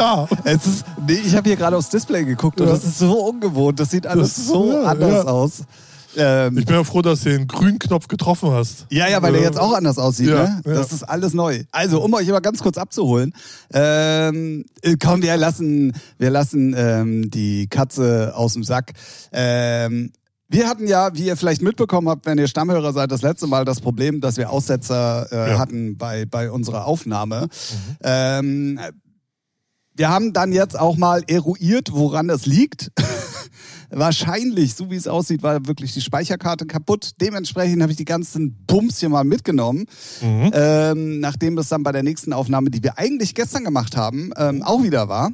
ja. Es ist, nee, ich habe hier gerade aufs Display geguckt und Ja. das ist so ungewohnt. Das sieht alles Das- so ja, anders ja. aus. Ähm, Ich bin ja froh, dass du den grünen Knopf getroffen hast. ja, ja, weil der jetzt auch anders aussieht, ne? Das ist alles neu. Also, um euch aber ganz kurz abzuholen, ähm, äh, komm, wir lassen, wir lassen ähm, die Katze aus dem Sack. Ähm, wir hatten ja, wie ihr vielleicht mitbekommen habt, wenn ihr Stammhörer seid, das letzte Mal das Problem, dass wir Aussetzer äh, Ja. hatten bei, bei unserer Aufnahme. Ähm, wir haben dann jetzt auch mal eruiert, woran das liegt. Wahrscheinlich, so wie es aussieht, war wirklich die Speicherkarte kaputt. Dementsprechend habe ich die ganzen Bums hier mal mitgenommen. Mhm. Ähm, nachdem das dann bei der nächsten Aufnahme, die wir eigentlich gestern gemacht haben, ähm, auch wieder war.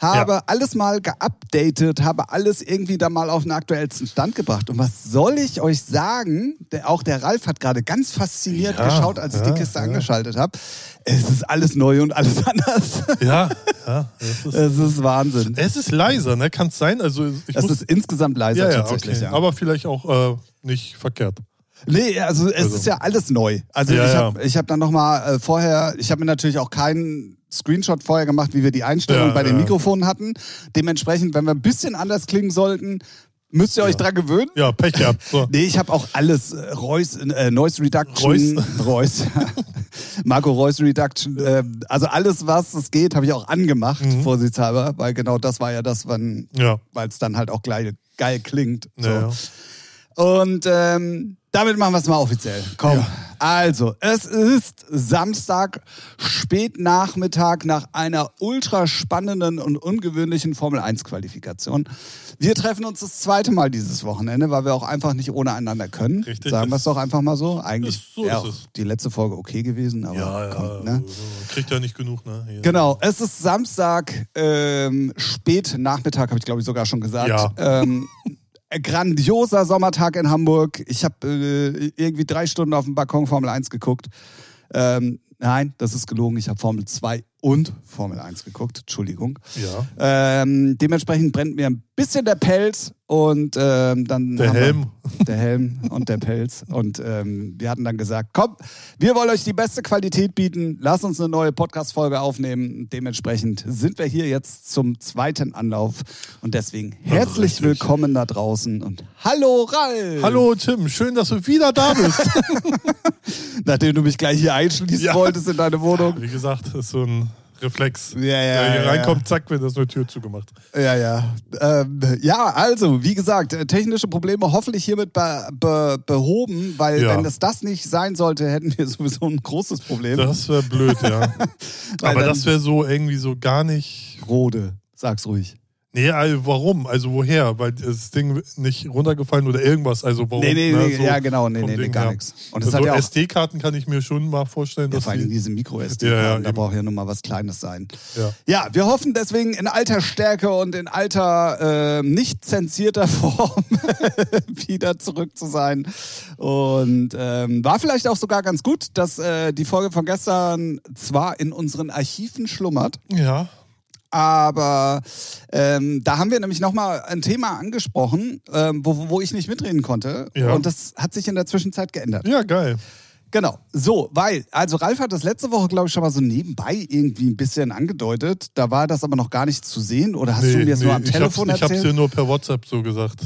Habe Ja. alles mal geupdatet, habe alles irgendwie da mal auf den aktuellsten Stand gebracht. Und was soll ich euch sagen? Der, auch der Ralf hat gerade ganz fasziniert Ja, geschaut, als ich ja, die Kiste angeschaltet habe. Es ist alles neu und alles anders. Ja, ja. Das ist, es ist Wahnsinn. es ist leiser, ne? Kann es sein? Also ich Es muss, ist insgesamt leiser ja, ja, tatsächlich. okay. Ja. Aber vielleicht auch äh, nicht verkehrt. Nee, also es Also. ist ja alles neu. Also Ja, ich ja. habe ich hab dann nochmal äh, vorher, ich habe mir natürlich auch keinen Screenshot vorher gemacht, wie wir die Einstellung Ja, bei den ja. Mikrofonen hatten. Dementsprechend, wenn wir ein bisschen anders klingen sollten, müsst ihr euch dran gewöhnen. Ja, Pech gehabt. So. Nee, ich habe auch alles. Äh, Reus, äh, Noise Reduction. Reus. Reus. Marco Reus Reduction. Äh, also alles, was es geht, habe ich auch angemacht, Mhm. vorsichtshalber, weil genau das war ja das, wann, Ja. weil es dann halt auch geil, geil klingt. So. Ja, ja. Und ähm, damit machen wir es mal offiziell. Komm. Ja. Also, es ist Samstag, Spätnachmittag nach einer ultra spannenden und ungewöhnlichen Formel-1-Qualifikation. Wir treffen uns das zweite Mal dieses Wochenende, weil wir auch einfach nicht ohne einander können. Richtig, Sagen wir es doch einfach mal so. Eigentlich ist- so es. die letzte Folge okay gewesen, aber Ja, ja. ne? Kriegt ja nicht genug, ne? Genau, es ist Samstag, ähm, spät Nachmittag, habe ich glaube ich sogar schon gesagt. Ja. Ähm, grandioser Sommertag in Hamburg. Ich habe äh, irgendwie drei Stunden auf dem Balkon Formel 1 geguckt. Ähm, nein, das ist gelogen. Ich habe Formel 2 und Formel 1 geguckt. Entschuldigung. Ja. Ähm, dementsprechend brennt mir ein bisschen der Pelz und ähm, dann. Der wir- Helm. der Helm und der Pelz. Und ähm, wir hatten dann gesagt, komm, wir wollen euch die beste Qualität bieten. Lass uns eine neue Podcast-Folge aufnehmen. Dementsprechend sind wir hier jetzt zum zweiten Anlauf. Und deswegen herzlich richtig. willkommen da draußen und hallo Ralf. Hallo Tim, schön, dass du wieder da bist. Nachdem du mich gleich hier einschließen Ja. wolltest in deine Wohnung. Wie gesagt, ist so ein Reflex. Ja, ja, Der hier ja, reinkommt, zack, wird das eine Tür zugemacht. Ja, ja. Ähm, ja, also, wie gesagt, äh, technische Probleme hoffentlich hiermit be be behoben, weil Ja. wenn es das nicht sein sollte, hätten wir sowieso ein großes Problem. Das wäre blöd, ja. Aber das wäre so irgendwie so gar nicht. Rode, sag's ruhig. Nee, also warum? Also woher? Weil das Ding nicht runtergefallen oder irgendwas. Also warum? Nee, nee, ne? nee, So ja, genau, nee, nee, nee, gar nichts. Und das so hat ja SD-Karten kann ich mir schon mal vorstellen, Ja, dass vor allem die, diese micro-SD, Ja, ja, da braucht ja nun mal was Kleines sein. ja. Ja, wir hoffen deswegen in alter Stärke und in alter äh, nicht zensierter Form wieder zurück zu sein. Und ähm, war vielleicht auch sogar ganz gut, dass äh, die Folge von gestern zwar in unseren Archiven schlummert, ja, aber ähm, da haben wir nämlich nochmal ein Thema angesprochen, ähm, wo, wo ich nicht mitreden konnte. Ja. Und das hat sich in der Zwischenzeit geändert. ja, geil. Genau, so, weil, also Ralf hat das letzte Woche, glaube ich, schon mal so nebenbei irgendwie ein bisschen angedeutet. Da war das aber noch gar nicht zu sehen. Oder hast du mir das nur am ich Telefon ich hab's erzählt? dir nur per WhatsApp so gesagt.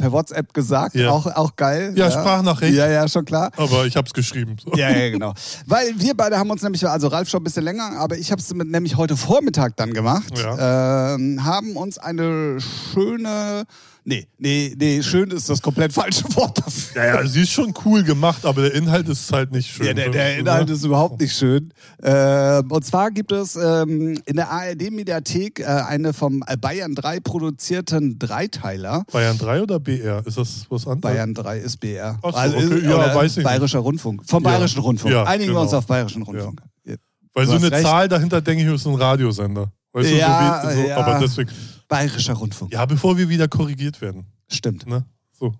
Per WhatsApp gesagt? Ja. Auch, auch geil. Ja, Sprachnachricht. Ja, ja, schon klar. Aber ich hab's geschrieben. So. Ja, ja, genau. Weil wir beide haben uns nämlich, also Ralf schon ein bisschen länger, aber ich habe es nämlich heute Vormittag dann gemacht. Ähm, haben uns eine schöne, nee, nee, nee, schön ist das komplett falsche Wort dafür. Ja, ja, sie ist schon cool gemacht, aber der Inhalt ist halt nicht schön. Ja, der, der Inhalt ist überhaupt nicht schön. Ähm, und zwar gibt es ähm, in der ARD-Mediathek äh, eine vom Bayern 3 produzierten Dreiteiler. Bayern 3 oder BR? Ist das was anderes? Bayern 3 ist BR. Ach so, Also, okay. Ja, oder weiß ich nicht. Bayerischer Rundfunk. Vom Ja. Bayerischen Rundfunk. Ja, Einigen wir uns genau. auf Bayerischen Rundfunk. Ja. Weil Du so eine recht. Zahl dahinter denke ich, ist ein Radiosender. Weißt Ja, du, so wie, so, ja. aber deswegen. Bayerischer Rundfunk. Ja, bevor wir wieder korrigiert werden. Stimmt. Ne? So.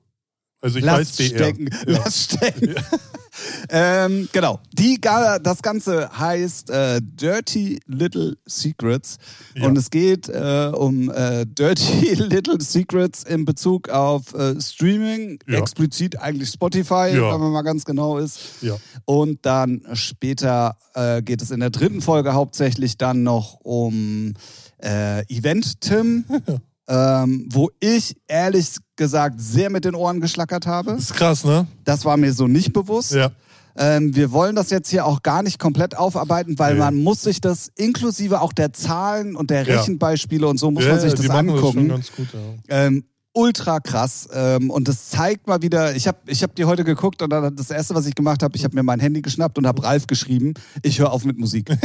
Also ich Lass weiß BR. stecken. Ja. Lass stecken. ähm, genau. Die, das Ganze heißt äh, Dirty Little Secrets. Ja. Und es geht äh, um äh, Dirty Little Secrets in Bezug auf äh, Streaming, Ja. explizit eigentlich Spotify, Ja. wenn man mal ganz genau ist. Ja. Und dann später äh, geht es in der dritten Folge hauptsächlich dann noch um äh, Event Tim, ähm, wo ich ehrlich gesagt sehr mit den Ohren geschlackert habe. Ist krass, ne? Das war mir so nicht bewusst. Ja. Ähm, wir wollen das jetzt hier auch gar nicht komplett aufarbeiten, weil Nee. man muss sich das inklusive auch der Zahlen und der. Rechenbeispiele und so muss ja, man sich das machen das schon angucken. ganz gut, ja. Ähm, ultra krass ähm, und das zeigt mal wieder, ich habe ich hab die heute geguckt und dann das erste, was ich gemacht habe, ich habe mir mein Handy geschnappt und habe Ralf geschrieben, ich höre auf mit Musik.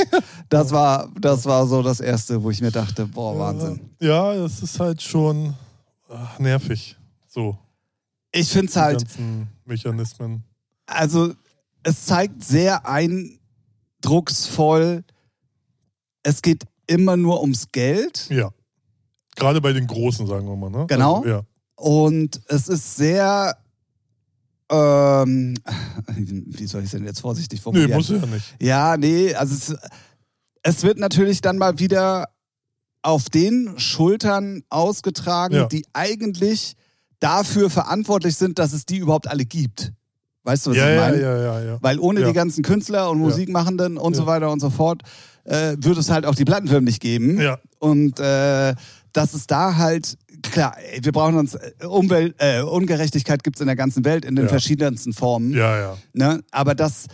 Das war, das war so das erste, wo ich mir dachte, boah, Wahnsinn. Ja, das ist halt schon ach, nervig. So, Ich finde es halt, ganzen Mechanismen. also es zeigt sehr eindrucksvoll, es geht immer nur ums Geld Ja. Gerade bei den Großen, sagen wir mal, ne? Genau. Also, ja. und es ist sehr, ähm, wie soll ich es denn jetzt vorsichtig Nee, formulieren? muss ja nicht. Ja, nee, also es, es wird natürlich dann mal wieder auf den Schultern ausgetragen, Ja. die eigentlich dafür verantwortlich sind, dass es die überhaupt alle gibt. Weißt du, was Ja, ich ja, meine? ja, ja, ja. Weil ohne Ja. die ganzen Künstler und Ja. Musikmachenden und so Ja. weiter und so fort äh, würde es halt auch die Plattenfirmen nicht geben. Ja. Und äh, dass es da halt, klar, wir brauchen uns, äh, Umwelt, äh, Ungerechtigkeit gibt es in der ganzen Welt in den Ja. verschiedensten Formen. Ja, ja. Ne? Aber dass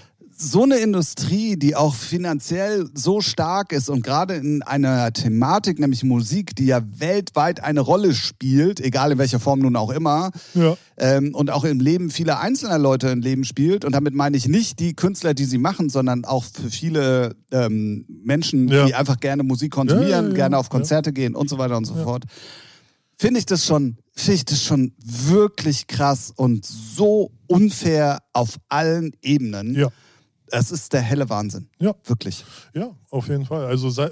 so eine Industrie, die auch finanziell so stark ist und gerade in einer Thematik, nämlich Musik, die ja weltweit eine Rolle spielt, egal in welcher Form nun auch immer, Ja. ähm, und auch im Leben vieler einzelner Leute ein Leben spielt. Und damit meine ich nicht die Künstler, die sie machen, sondern auch für viele ähm, Menschen, Ja. die einfach gerne Musik konsumieren, Ja, gerne auf. Konzerte gehen und so weiter und so fort. Finde ich das schon, finde ich das schon wirklich krass und so unfair auf allen Ebenen. Ja. Es ist der helle Wahnsinn. Ja. Wirklich. Ja, auf jeden Fall. Also sei,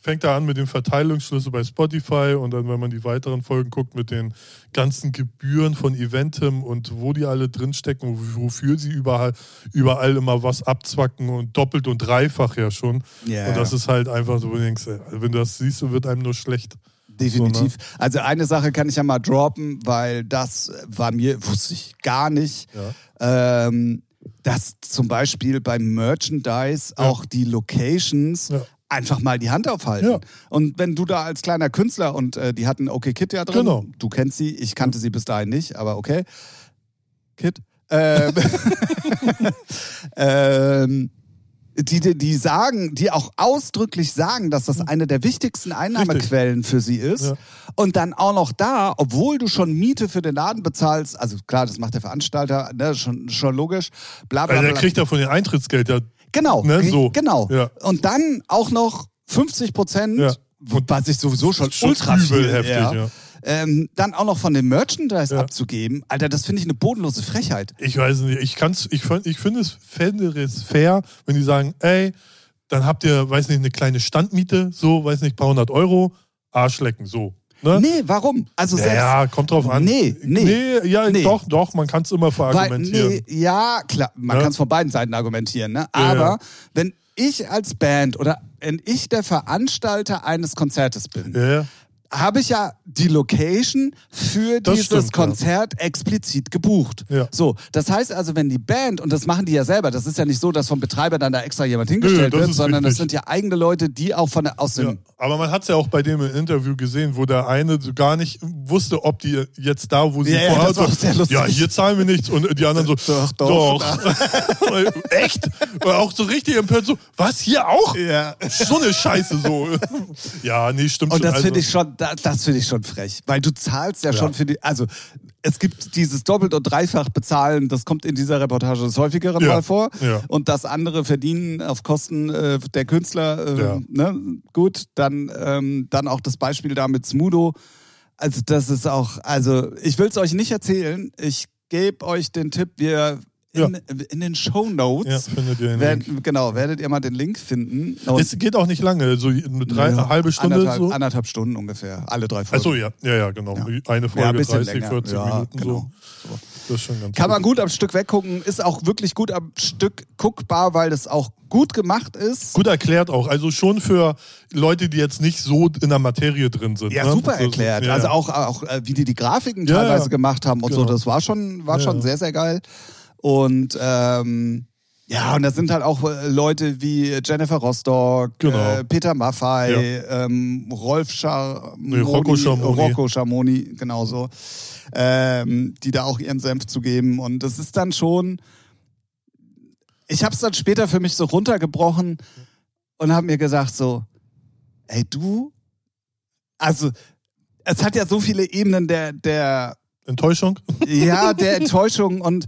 fängt da an mit dem Verteilungsschlüssel bei Spotify und dann, wenn man die weiteren Folgen guckt, mit den ganzen Gebühren von Eventim und wo die alle drinstecken, wofür sie überall, überall immer was abzwacken und doppelt und dreifach ja schon. Ja. Und das ist halt einfach so, denkst, wenn du das siehst, wird einem nur schlecht. Definitiv. So, Also eine Sache kann ich ja mal droppen, weil das war mir, wusste ich gar nicht. Ja. Ähm, dass zum Beispiel beim Merchandise Ja. auch die Locations Ja. einfach mal die Hand aufhalten. Ja. Und wenn du da als kleiner Künstler und äh, die hatten OK Kid ja drin, Genau. du kennst sie, ich kannte sie bis dahin nicht, aber okay. Kid. Ähm, ähm, die, die, sagen, die auch ausdrücklich sagen, dass das eine der wichtigsten Einnahmequellen für sie ist. Ja. Und dann auch noch da, obwohl du schon Miete für den Laden bezahlst, also klar, das macht der Veranstalter, ne, schon, schon logisch, bla bla Also der kriegt ja von den Eintrittsgeld ja. genau, ne, so. genau. Ja. Und dann auch noch 50 Prozent, Ja. was ich sowieso schon, Schon ultra übel heftig, ja. Ähm, dann auch noch von dem Merchandise Ja. abzugeben, Alter, das finde ich eine bodenlose Frechheit. Ich weiß nicht, ich kann's, ich, ich finde es, fände es fair, wenn die sagen, ey, dann habt ihr, weiß nicht, eine kleine Standmiete, so, weiß nicht, paar hundert Euro, Arschlecken, so. Ne? Nee, warum? Also Ja, selbst, ja, kommt drauf an. Nee, nee. ja, Nee. doch, doch, man kann es immer Weil, verargumentieren. nee, ja, klar, man Ja. kann es von beiden Seiten argumentieren, ne? Aber ja. wenn ich als Band oder wenn ich der Veranstalter eines Konzertes bin. Habe ich ja die Location für Das dieses stimmt, ja. Konzert explizit gebucht. Ja. So, das heißt also, wenn die Band, und das machen die ja selber, das ist ja nicht so, dass vom Betreiber dann da extra jemand hingestellt das wird, sondern das richtig. sind ja eigene Leute, die auch von aus dem Ja, aber man hat es ja auch bei dem im Interview gesehen, wo der eine so gar nicht wusste, ob die jetzt da, wo sie Ja, ja, vorher lustig. ja, hier zahlen wir nichts und die anderen so, Doch, doch. Echt? Und auch so richtig empört, so, was, hier auch? Ja. So eine Scheiße, so. Ja, nee, stimmt Und schon. das also, finde ich schon, das, das finde ich schon frech, weil du zahlst ja, Ja. schon für die, also es gibt dieses doppelt und dreifach bezahlen, das kommt in dieser Reportage des häufigeren Ja. Mal vor. Ja. Und das andere verdienen auf Kosten äh, der Künstler, äh, Ja. ne? gut, dann, ähm, dann auch das Beispiel da mit Smudo. Also das ist auch, also ich will es euch nicht erzählen, ich gebe euch den Tipp, wir in, in den Show Ja, Notes werden, Link. genau, werdet ihr mal den Link finden. Und Es geht auch nicht lange, so eine, drei, Ja, halbe Stunde anderthalb, so. anderthalb Stunden ungefähr, alle drei Folgen. Achso, ja, ja, ja, genau. Ja. Eine Ja, Folge ein bisschen 30, länger. 40 ja, Minuten genau. so. so. das ist schon ganz Kann man gut am Stück weggucken, ist auch wirklich gut am Stück guckbar, weil das auch gut gemacht ist. Gut erklärt auch. Also schon für Leute, die jetzt nicht so in der Materie drin sind. Ja, ne? super So- erklärt. ja, also ja. auch, auch äh, wie die die Grafiken Ja, teilweise ja. gemacht haben und so, Genau. das war schon, war Ja, schon ja. sehr, sehr geil. Und ähm, ja, und da sind halt auch äh, Leute wie Jennifer Rostock, Genau. äh, Peter Maffei, ähm, Rolf Schamoni, Nee, Rocco Schamoni. Rocco Schamoni, genauso, ähm, die da auch ihren Senf zu geben. Und das ist dann schon, ich habe es dann später für mich so runtergebrochen und habe mir gesagt so, ey du, also es hat ja so viele Ebenen der, der, Enttäuschung? ja, der Enttäuschung und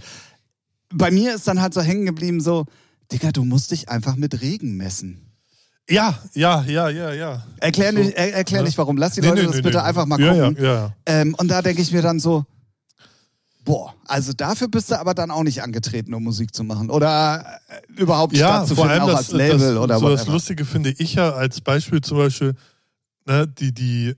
bei mir ist dann halt so hängen geblieben so, Digga, du musst dich einfach mit Regen messen. Ja, ja, ja, ja, ja. Erklär, So. nicht, er, erklär Ja. nicht, warum. Lass die Nee, Leute nee, das nee, bitte einfach mal gucken. Ja, ja. Ähm, und da denke ich mir dann so, boah, also dafür bist du aber dann auch nicht angetreten, um Musik zu machen. Oder äh, überhaupt Ja, vor stattzufinden, allem auch das, als Label das, oder so das whatever. Lustige finde ich ja als Beispiel zum Beispiel, ne, die, die,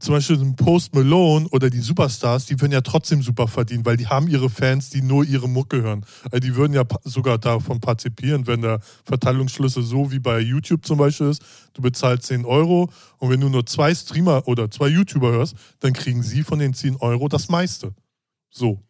zum Beispiel so ein Post Malone oder die Superstars, die würden ja trotzdem super verdienen, weil die haben ihre Fans, die nur ihre Mucke hören. Also die würden ja sogar davon partizipieren, wenn der Verteilungsschlüssel so wie bei YouTube zum Beispiel ist, du bezahlst 10 Euro und wenn du nur zwei Streamer oder zwei YouTuber hörst, dann kriegen sie von den 10 Euro das meiste. So.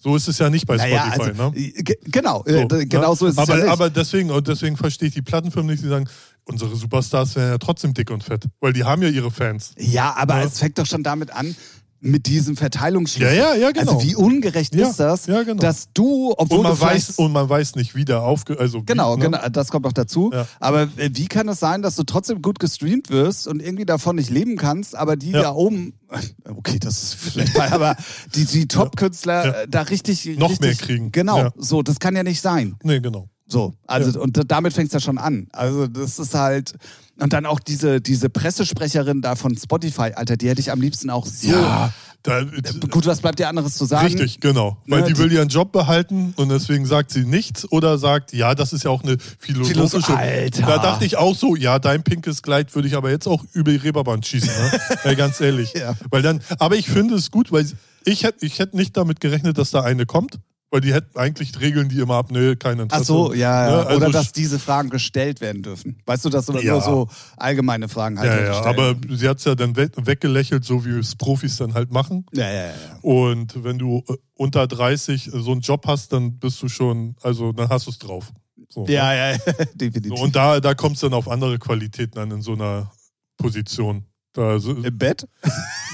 So ist es ja nicht bei naja, Spotify, also, ne? äh, ge- genau, So, äh, d- genau ne? so ist es aber, ja nicht. aber deswegen, und deswegen verstehe ich die Plattenfirmen nicht, die sagen, unsere Superstars wären ja trotzdem dick und fett, weil die haben ja ihre Fans. Ja, aber Ja. es fängt doch schon damit an, mit diesem Verteilungsschlüssel. Ja, ja, ja, genau. Also wie ungerecht Ja, ist das, ja, genau. dass du, obwohl Und man, du weiß, und man weiß nicht, wie der aufge... Also Genau, wie, ne? genau, das kommt noch dazu. Ja. Aber wie kann es sein, dass du trotzdem gut gestreamt wirst und irgendwie davon nicht leben kannst, aber die da oben, okay, das ist vielleicht mal, aber die, die Top-Künstler da richtig, Noch richtig, mehr kriegen. Genau, so, das kann ja nicht sein. Nee, genau. So, also und da- damit fängt es ja schon an. Also das ist halt und dann auch diese diese Pressesprecherin da von Spotify, Alter, die hätte ich am liebsten auch so. Ja, da, Gut, was bleibt dir anderes zu sagen? richtig, genau. Weil Ne, die die- will ihren Job behalten und deswegen sagt sie nichts oder sagt, ja, das ist ja auch eine philosophische... Philosoph- Alter. Da dachte ich auch so, ja, dein pinkes Kleid würde ich aber jetzt auch über die Reeperbahn schießen, ne? ja, ganz ehrlich. Ja. Weil dann, aber ich finde es gut, weil ich hätte ich hätt nicht damit gerechnet, dass da eine kommt. Weil die hätten eigentlich regeln die immer ab, nee, kein Interesse. Ach so, ja, ja. Ne, also oder dass diese Fragen gestellt werden dürfen. Weißt du, dass nur Ja. so allgemeine Fragen halt Ja, nur ja, aber sie hat es ja dann we weggelächelt, so wie es Profis dann halt machen. Ja, ja, ja. Und wenn du äh, unter 30 so einen Job hast, dann bist du schon, also dann hast du es drauf. So, ne? Ja, ja, ja, definitiv. So, und da, da kommt es dann auf andere Qualitäten an in so einer Position. Da, so, Im Bett?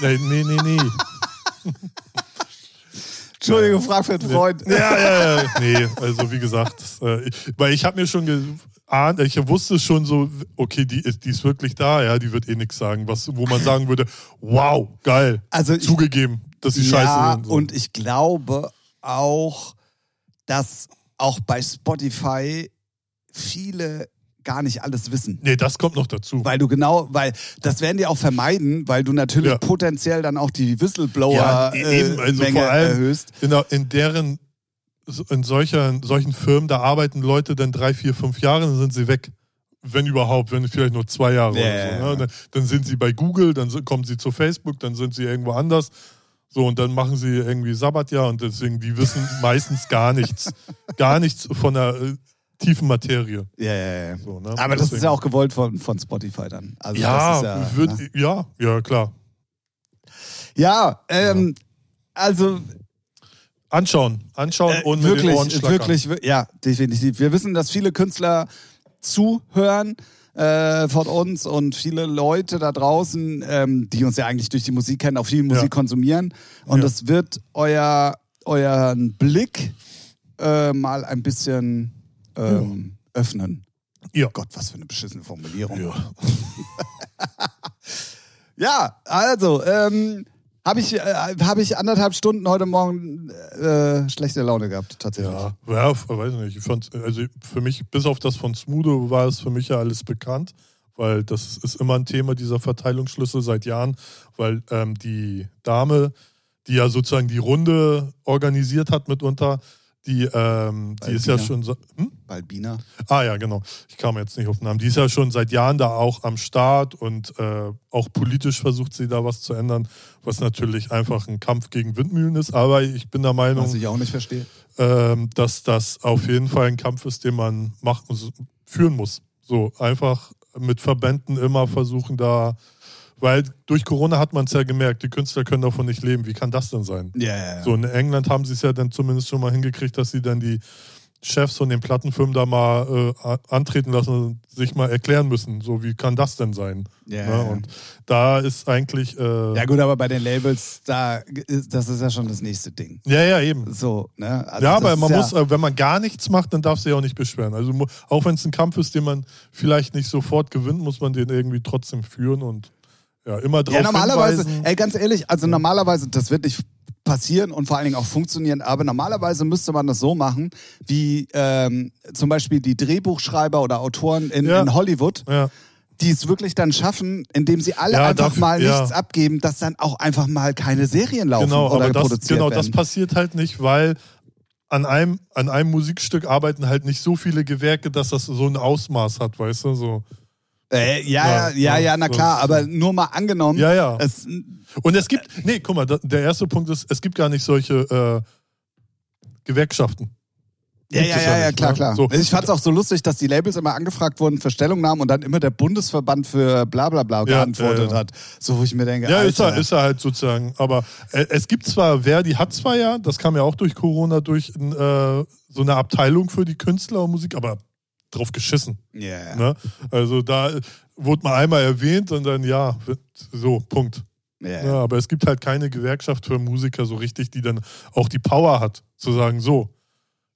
nee, nee, nee, nee. Entschuldigung, frag für einen Freund. Ja, ja, ja. Nee, also wie gesagt, äh, weil ich habe mir schon geahnt, ich wusste schon so, okay, die ist, die ist wirklich da, ja, die wird eh nichts sagen, was, wo man sagen würde, wow, geil, Also ich, zugegeben, dass die scheiße ja, sind. So. und ich glaube auch, dass auch bei Spotify viele gar nicht alles wissen. nee, das kommt noch dazu. Weil du genau, weil das werden die auch vermeiden, weil du natürlich Ja. potenziell dann auch die Ja, Whistleblower-Menge eben, also vor allem- erhöhst. in, der, in deren, in solcher, solchen Firmen, da arbeiten Leute dann drei, vier, fünf Jahre, dann sind sie weg. Wenn überhaupt, wenn vielleicht nur zwei Jahre Ja, oder so. Ne? Dann, dann sind sie bei Google, dann kommen sie zu Facebook, dann sind sie irgendwo anders. So, und dann machen sie irgendwie Sabbatjahr und deswegen, die wissen meistens gar nichts. Gar nichts von der äh, tiefen Materie. Ja, ja, ja. So, ne? Aber das ist Deswegen- ja auch gewollt von, von Spotify dann. Also Ja, ist würd, ne? ja, ja, klar. ja, ähm, also Anschauen, anschauen Äh, und mit den Ohren wirklich, schlackern. wirklich, ja, definitiv. Wir wissen, dass viele Künstler zuhören äh, von uns und viele Leute da draußen, ähm, die uns ja eigentlich durch die Musik kennen, auch viel Musik Ja. konsumieren. Und Ja. das wird euer, euren Blick äh, mal ein bisschen ähm, öffnen. Ja. Gott, was für eine beschissene Formulierung. Ja. Ja, also, ähm, habe ich, äh, hab ich anderthalb Stunden heute Morgen äh, schlechte Laune gehabt, tatsächlich. Ja, ja, weiß nicht. Ich fand, also für mich, bis auf das von Smudo, war es für mich ja alles bekannt, weil das ist immer ein Thema dieser Verteilungsschlüssel seit Jahren, weil ähm, die Dame, die ja sozusagen die Runde organisiert hat mitunter, die, ähm, die ist ja schon so, hm? Balbina. Ah ja, genau. Ich kam jetzt nicht auf den Namen. Die ist ja schon seit Jahren da auch am Start und äh, auch politisch versucht sie da was zu ändern, was natürlich einfach ein Kampf gegen Windmühlen ist. Aber ich bin der Meinung, Was ich auch nicht verstehe. ähm, dass das auf jeden Fall ein Kampf ist, den man machen, führen muss. So einfach mit Verbänden immer versuchen da, weil durch Corona hat man es ja gemerkt, die Künstler können davon nicht leben. Wie kann das denn sein? Ja, ja, ja. So in England haben sie es ja dann zumindest schon mal hingekriegt, dass sie dann die Chefs von den Plattenfirmen da mal äh, antreten lassen und sich mal erklären müssen. So, wie kann das denn sein? Ja, ne? Und da ist eigentlich. Äh, ja gut, aber bei den Labels, da ist, das ist ja schon das nächste Ding. ja, ja, eben. So, ne? Also ja, aber man ja, muss, äh, wenn man gar nichts macht, dann darf sich auch nicht beschweren. Also auch wenn es ein Kampf ist, den man vielleicht nicht sofort gewinnt, muss man den irgendwie trotzdem führen und ja, immer drauf Ja, normalerweise, hinweisen. ey, ganz ehrlich, also normalerweise, das wird nicht passieren und vor allen Dingen auch funktionieren, aber normalerweise müsste man das so machen, wie ähm, zum Beispiel die Drehbuchschreiber oder Autoren in, Ja. in Hollywood, ja. die es wirklich dann schaffen, indem sie alle Ja, einfach dafür- mal nichts abgeben, dass dann auch einfach mal keine Serien laufen Genau, oder aber das, produziert genau das werden. passiert halt nicht, weil an einem, an einem Musikstück arbeiten halt nicht so viele Gewerke, dass das so ein Ausmaß hat, weißt du? So. Äh, ja, Ja, ja, ja, na klar, aber nur mal angenommen. Ja, ja. Es, Und es gibt, nee, guck mal, der erste Punkt ist, es gibt gar nicht solche äh, Gewerkschaften. Ja, ja, ja, ja klar, ne? klar. So. Ich fand es auch so lustig, dass die Labels immer angefragt wurden für Stellungnahmen und dann immer der Bundesverband für bla bla bla geantwortet ja, ja. hat. So, wo ich mir denke, Ja, ist er, Alter. ist er halt sozusagen. Aber äh, es gibt zwar, Verdi hat zwar ja, das kam ja auch durch Corona, durch äh, so eine Abteilung für die Künstler und Musik, aber drauf geschissen. Ja. Ne? Also da wurde mal einmal erwähnt und dann ja, so, Punkt. Ja, Ja, ja. aber es gibt halt keine Gewerkschaft für Musiker so richtig, die dann auch die Power hat, zu sagen, so,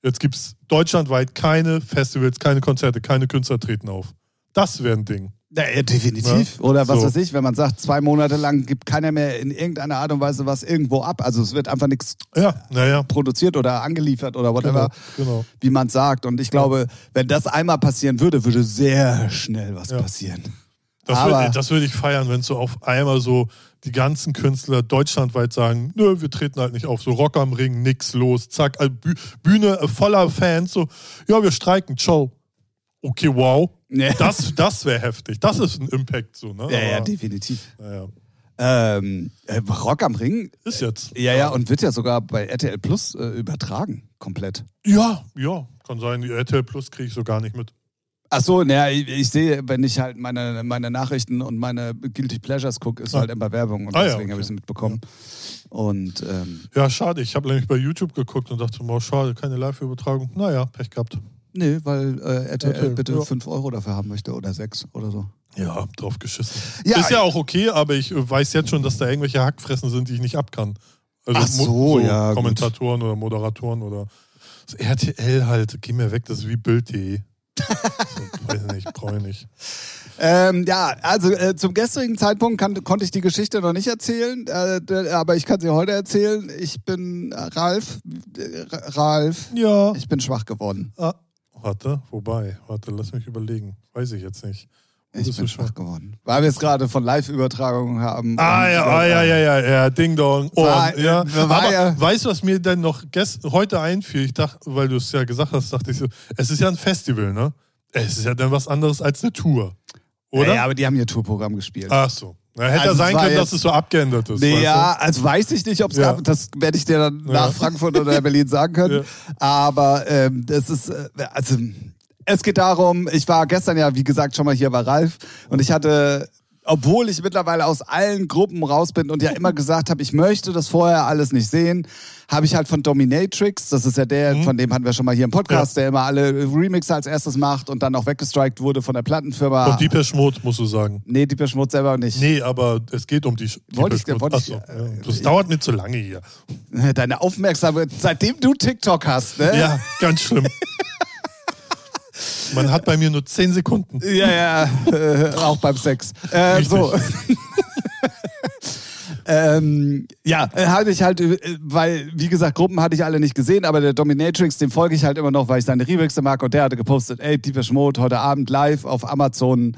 jetzt gibt es deutschlandweit keine Festivals, keine Konzerte, keine Künstler treten auf. Das wäre ein Ding. Ja, ja, definitiv. Ja, Oder was so. weiß ich, wenn man sagt, zwei Monate lang gibt keiner mehr in irgendeiner Art und Weise was irgendwo ab. Also es wird einfach nichts Ja, naja. produziert oder angeliefert oder whatever, Genau, genau. wie man sagt. Und ich glaube, wenn das einmal passieren würde, würde sehr schnell was Ja. passieren. Das würde würd ich feiern, wenn so auf einmal so die ganzen Künstler deutschlandweit sagen, nö, wir treten halt nicht auf, so Rock am Ring, nix los, zack, Bü- Bühne äh, voller Fans, so, ja, wir streiken, ciao. Okay, wow. Ja. Das, das wäre heftig. Das ist ein Impact, so, ne? Ja, ja, Aber, definitiv. naja, Ähm, äh, Rock am Ring, ist jetzt. ja, ja, und wird ja sogar bei RTL Plus äh, übertragen, komplett. Ja, ja, kann sein. Die RTL Plus kriege ich so gar nicht mit. Ach so, naja, ich, ich sehe, wenn ich halt meine, meine Nachrichten und meine Guilty Pleasures gucke, ist Ah. halt immer Werbung und Ah ja, deswegen okay. habe ich es mitbekommen. Und ähm, Ja, schade. Ich habe nämlich bei YouTube geguckt und dachte, boah, schade, keine Live-Übertragung. Naja, Pech gehabt. Nee, weil äh, RTL RTL, bitte ja. 5 Euro dafür haben möchte oder 6 oder so. Ja, drauf geschissen. Ja, ist ja auch okay, aber ich äh, weiß jetzt schon, dass da irgendwelche Hackfressen sind, die ich nicht abkann. Also Ach so, ja, gut. Kommentatoren oder Moderatoren oder das RTL halt, geh mir weg, das ist wie Bild.de. so, weiß nicht, brauche ich nicht. Ähm, ja, also äh, zum gestrigen Zeitpunkt kann, konnte ich die Geschichte noch nicht erzählen, äh, aber ich kann sie heute erzählen. Ich bin äh, Ralf, äh, Ralf, Ja. ich bin schwach geworden. Ah, warte, wobei, warte, lass mich überlegen. Weiß ich jetzt nicht. Wo Ich bin schwach geworden. Weil wir es gerade von Live-Übertragungen haben. Ah ja, äh, ah, ja, ja, ja, ja, Ding Dong. Oh, War- ja. äh, war Aber ja- weißt du, was mir denn noch gest heute einfiel? Ich dachte, weil du es ja gesagt hast, dachte ich so, es ist ja ein Festival, ne? Es ist ja dann was anderes als eine Tour. Oder? Ja, ja, aber die haben ihr Tourprogramm gespielt. Ach so. Na, hätte Also ja sein können, dass es so abgeändert ist. Nee, ja, also weiß ich nicht, ob es Ja. gab. Das werde ich dir dann Ja. nach Frankfurt oder Berlin sagen können. Ja. Aber ähm, das ist, äh, also es geht darum, ich war gestern ja, wie gesagt, schon mal hier bei Ralf und ich hatte, obwohl ich mittlerweile aus allen Gruppen raus bin und ja immer gesagt habe, ich möchte das vorher alles nicht sehen, habe ich halt von Dominatrix, das ist ja der, Mhm. von dem hatten wir schon mal hier im Podcast, der immer alle Remixer als erstes macht und dann auch weggestrikt wurde von der Plattenfirma. Und Deepesh Mode, musst du sagen. nee, die Schmutz selber nicht. Nee, aber es geht um die Wollte ich- Mode. wollte ich- so, äh, ja. Das dauert mir zu lange hier. Deine Aufmerksamkeit, seitdem du TikTok hast, ne? Ja, ganz schlimm. Man hat bei mir nur 10 Sekunden. Ja, ja, äh, auch beim Sex. Äh, so. ähm, ja, äh, hatte ich halt, äh, weil, wie gesagt, Gruppen hatte ich alle nicht gesehen, aber der Dominatrix, dem folge ich halt immer noch, weil ich seine Remixe mag und der hatte gepostet, ey, Deepesh Mode heute Abend live auf Amazon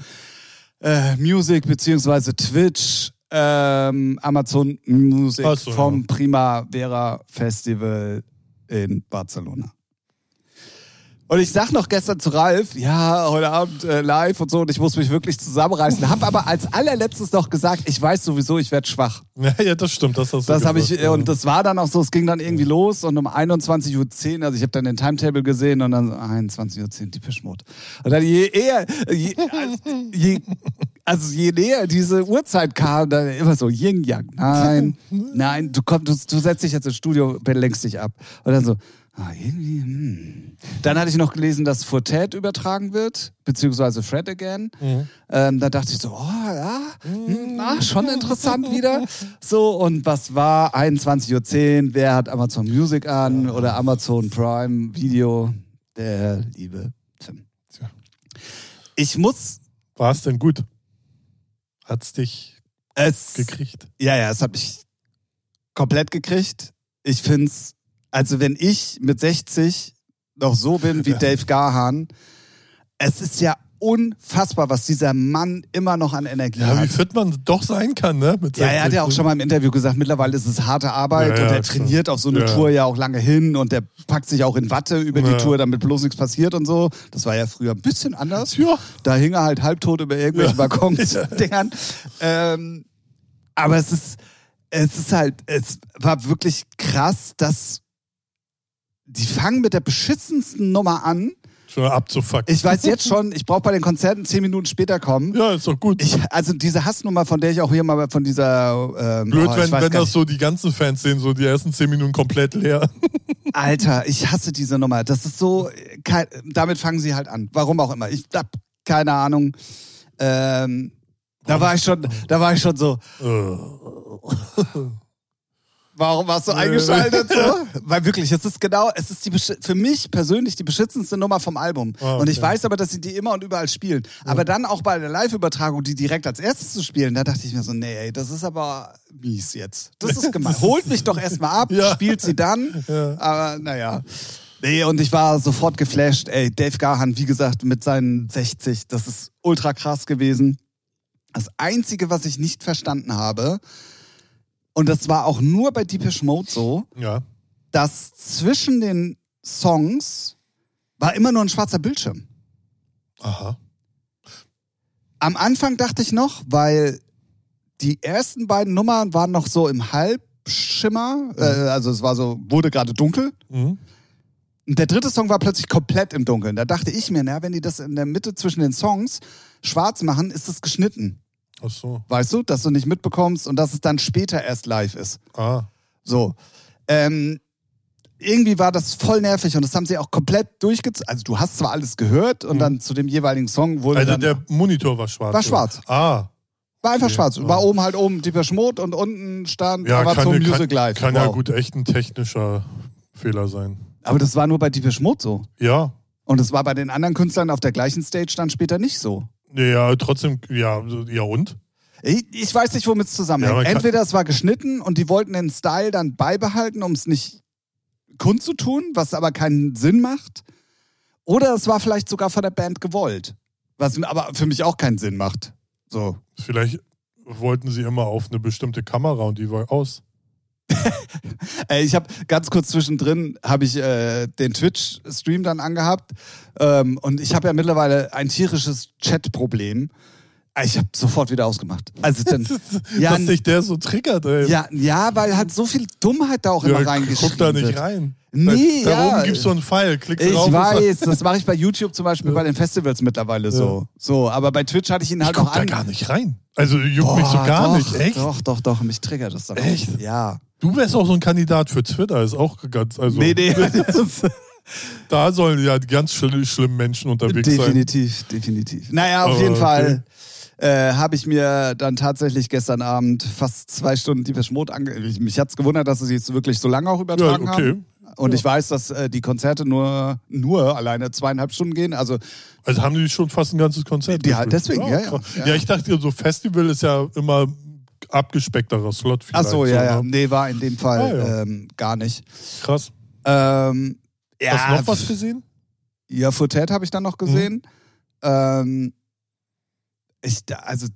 äh, Music beziehungsweise Twitch, ähm, Amazon Music so, vom ja. Primavera Festival in Barcelona. Und ich sag noch gestern zu Ralf, ja, heute Abend äh, live und so, und ich muss mich wirklich zusammenreißen. Hab aber als allerletztes noch gesagt, ich weiß sowieso, ich werde schwach. Ja, ja, das stimmt. Das, hast du Das habe ich, äh, ja. und das war dann auch so, es ging dann irgendwie los und um 21.10 Uhr, also ich habe dann den Timetable gesehen und dann so 21.10 Uhr, die Mode. Und dann je eher, je, je, also je näher diese Uhrzeit kam, dann immer so Yin-Yang. Nein, nein, du kommst, du, du setzt dich jetzt ins Studio, lenkst dich ab. Und dann so, ah, irgendwie, hm. Dann hatte ich noch gelesen, dass Fortet übertragen wird, beziehungsweise Fred Again. Ähm, da dachte ich so, oh ja, hm, ah, schon interessant wieder. So, und was war 21.10 Uhr? Wer hat Amazon Music an oder Amazon Prime Video? Der liebe Tim. Tja. Ich muss War es denn gut? Hat's dich es. gekriegt? Ja, ja, das habe ich komplett gekriegt. Ich find's, also wenn ich mit 60 noch so bin wie Dave Gahan, es ist ja unfassbar, was dieser Mann immer noch an Energie Ja, wie hat. fit man doch sein kann, ne? Ja, er hat ja auch 60. schon mal im Interview gesagt, mittlerweile ist es harte Arbeit Ja, ja, und er klar. trainiert auf so eine Ja. Tour ja auch lange hin und der packt sich auch in Watte über die Ja. Tour, damit bloß nichts passiert und so. Das war ja früher ein bisschen anders. Ja. Da hing er halt halbtot über irgendwelchen Ja. Balkons, Dingern. Ähm, aber es ist, es ist halt, es war wirklich krass, dass die fangen mit der beschissensten Nummer an. Schon abzufucken. Ich weiß jetzt schon, ich brauche bei den Konzerten zehn Minuten später kommen. ja, ist doch gut. Ich, also diese Hassnummer, von der ich auch hier mal von dieser ähm, Blöd, oh, wenn, wenn das so die ganzen Fans sehen, so die ersten zehn Minuten komplett leer. nicht. Alter, ich hasse diese Nummer. Das ist so, kein, damit fangen sie halt an. Warum auch immer. Ich hab keine Ahnung. Ähm, da war ich schon, da war ich schon so. Warum warst du eingeschaltet so? Weil wirklich, es ist genau, es ist die für mich persönlich die beschützendste Nummer vom Album. Ah, Und ich okay. weiß aber, dass sie die immer und überall spielen. Aber dann auch bei der Live-Übertragung, die direkt als erstes zu spielen, da dachte ich mir so, nee, ey, das ist aber mies jetzt. Das ist gemein. Holt mich doch erstmal ab, Ja. spielt sie dann. Ja. Aber naja. Nee, und ich war sofort geflasht. Ey, Dave Gahan, wie gesagt, mit seinen 60, das ist ultra krass gewesen. Das Einzige, was ich nicht verstanden habe, und das war auch nur bei Deepish Mode so, Ja. dass zwischen den Songs war immer nur ein schwarzer Bildschirm. Aha. Am Anfang dachte ich noch, weil die ersten beiden Nummern waren noch so im Halbschimmer, äh, also es war so, wurde gerade dunkel. Mhm. Und der dritte Song war plötzlich komplett im Dunkeln. Da dachte ich mir, na, wenn die das in der Mitte zwischen den Songs schwarz machen, ist es geschnitten. Ach so. Weißt du, dass du nicht mitbekommst und dass es dann später erst live ist. Ah. So. Ähm, irgendwie war das voll nervig und das haben sie auch komplett durchgezogen. Also du hast zwar alles gehört und dann zu dem jeweiligen Song wurde Also dann der Monitor war schwarz. War schwarz. Ah. war einfach okay. schwarz. Ja. War oben halt oben Deeper Schmod und unten stand Ja, Amazon kann, Music kann, Live. kann ja Wow. gut echt ein technischer Fehler sein. Aber das war nur bei Deeper Schmod so. Ja. Und es war bei den anderen Künstlern auf der gleichen Stage dann später nicht so. Ja, trotzdem, ja, ja und? Ich, ich weiß nicht, womit es Ja, zusammenhängt. kann- Entweder es war geschnitten und die wollten den Style dann beibehalten, um es nicht kundzutun, was aber keinen Sinn macht. Oder es war vielleicht sogar von der Band gewollt, was aber für mich auch keinen Sinn macht. So. Vielleicht wollten sie immer auf eine bestimmte Kamera und die war aus. Ey, ich habe ganz kurz zwischendrin habe ich äh, den Twitch-Stream dann angehabt ähm, und ich habe ja mittlerweile ein tierisches Chat-Problem. Ich habe sofort wieder ausgemacht. Also dann, ja, Dass sich der so triggert, ey. ja, ja, weil halt so viel Dummheit da auch immer Ja, reingeschrieben guck da nicht wird. rein. Nee, da, da ja. oben gibt's so einen Pfeil, klickst Ich drauf. und weiß, das mache ich bei YouTube zum Beispiel bei den Festivals mittlerweile so. So, aber bei Twitch hatte ich ihn Ich halt guck noch da an. gar nicht rein. Also juckt mich so Boah, gar doch, nicht, echt? Doch, doch, doch, mich triggert das auch. Echt? Ja. Du wärst auch so ein Kandidat für Twitter, ist auch ganz, also nee, nee. da sollen ja die ganz schlimm, schlimmen Menschen unterwegs sein. definitiv, definitiv. Naja, auf Aber jeden okay. Fall äh, habe ich mir dann tatsächlich gestern Abend fast zwei Stunden Deepish Mode ange... Ich- Mich hat's gewundert, dass sie jetzt wirklich so lange auch Ja, übertragen okay. haben. Und ich weiß, dass äh, die Konzerte nur, nur alleine zweieinhalb Stunden gehen. Also Also haben die schon fast ein ganzes Konzert. Die halt gespielt. deswegen, ja, ja. krass. Ja. Ja, ich dachte, so Festival ist ja immer abgespeckterer Slot. Ach so, vielleicht, ja, ja. ne? Nee, war in dem Fall Ah, ja. ähm, gar nicht. Krass. Ähm, ja, Hast du noch was gesehen? Ja, Foutet habe ich dann noch gesehen. Ähm, ich, also,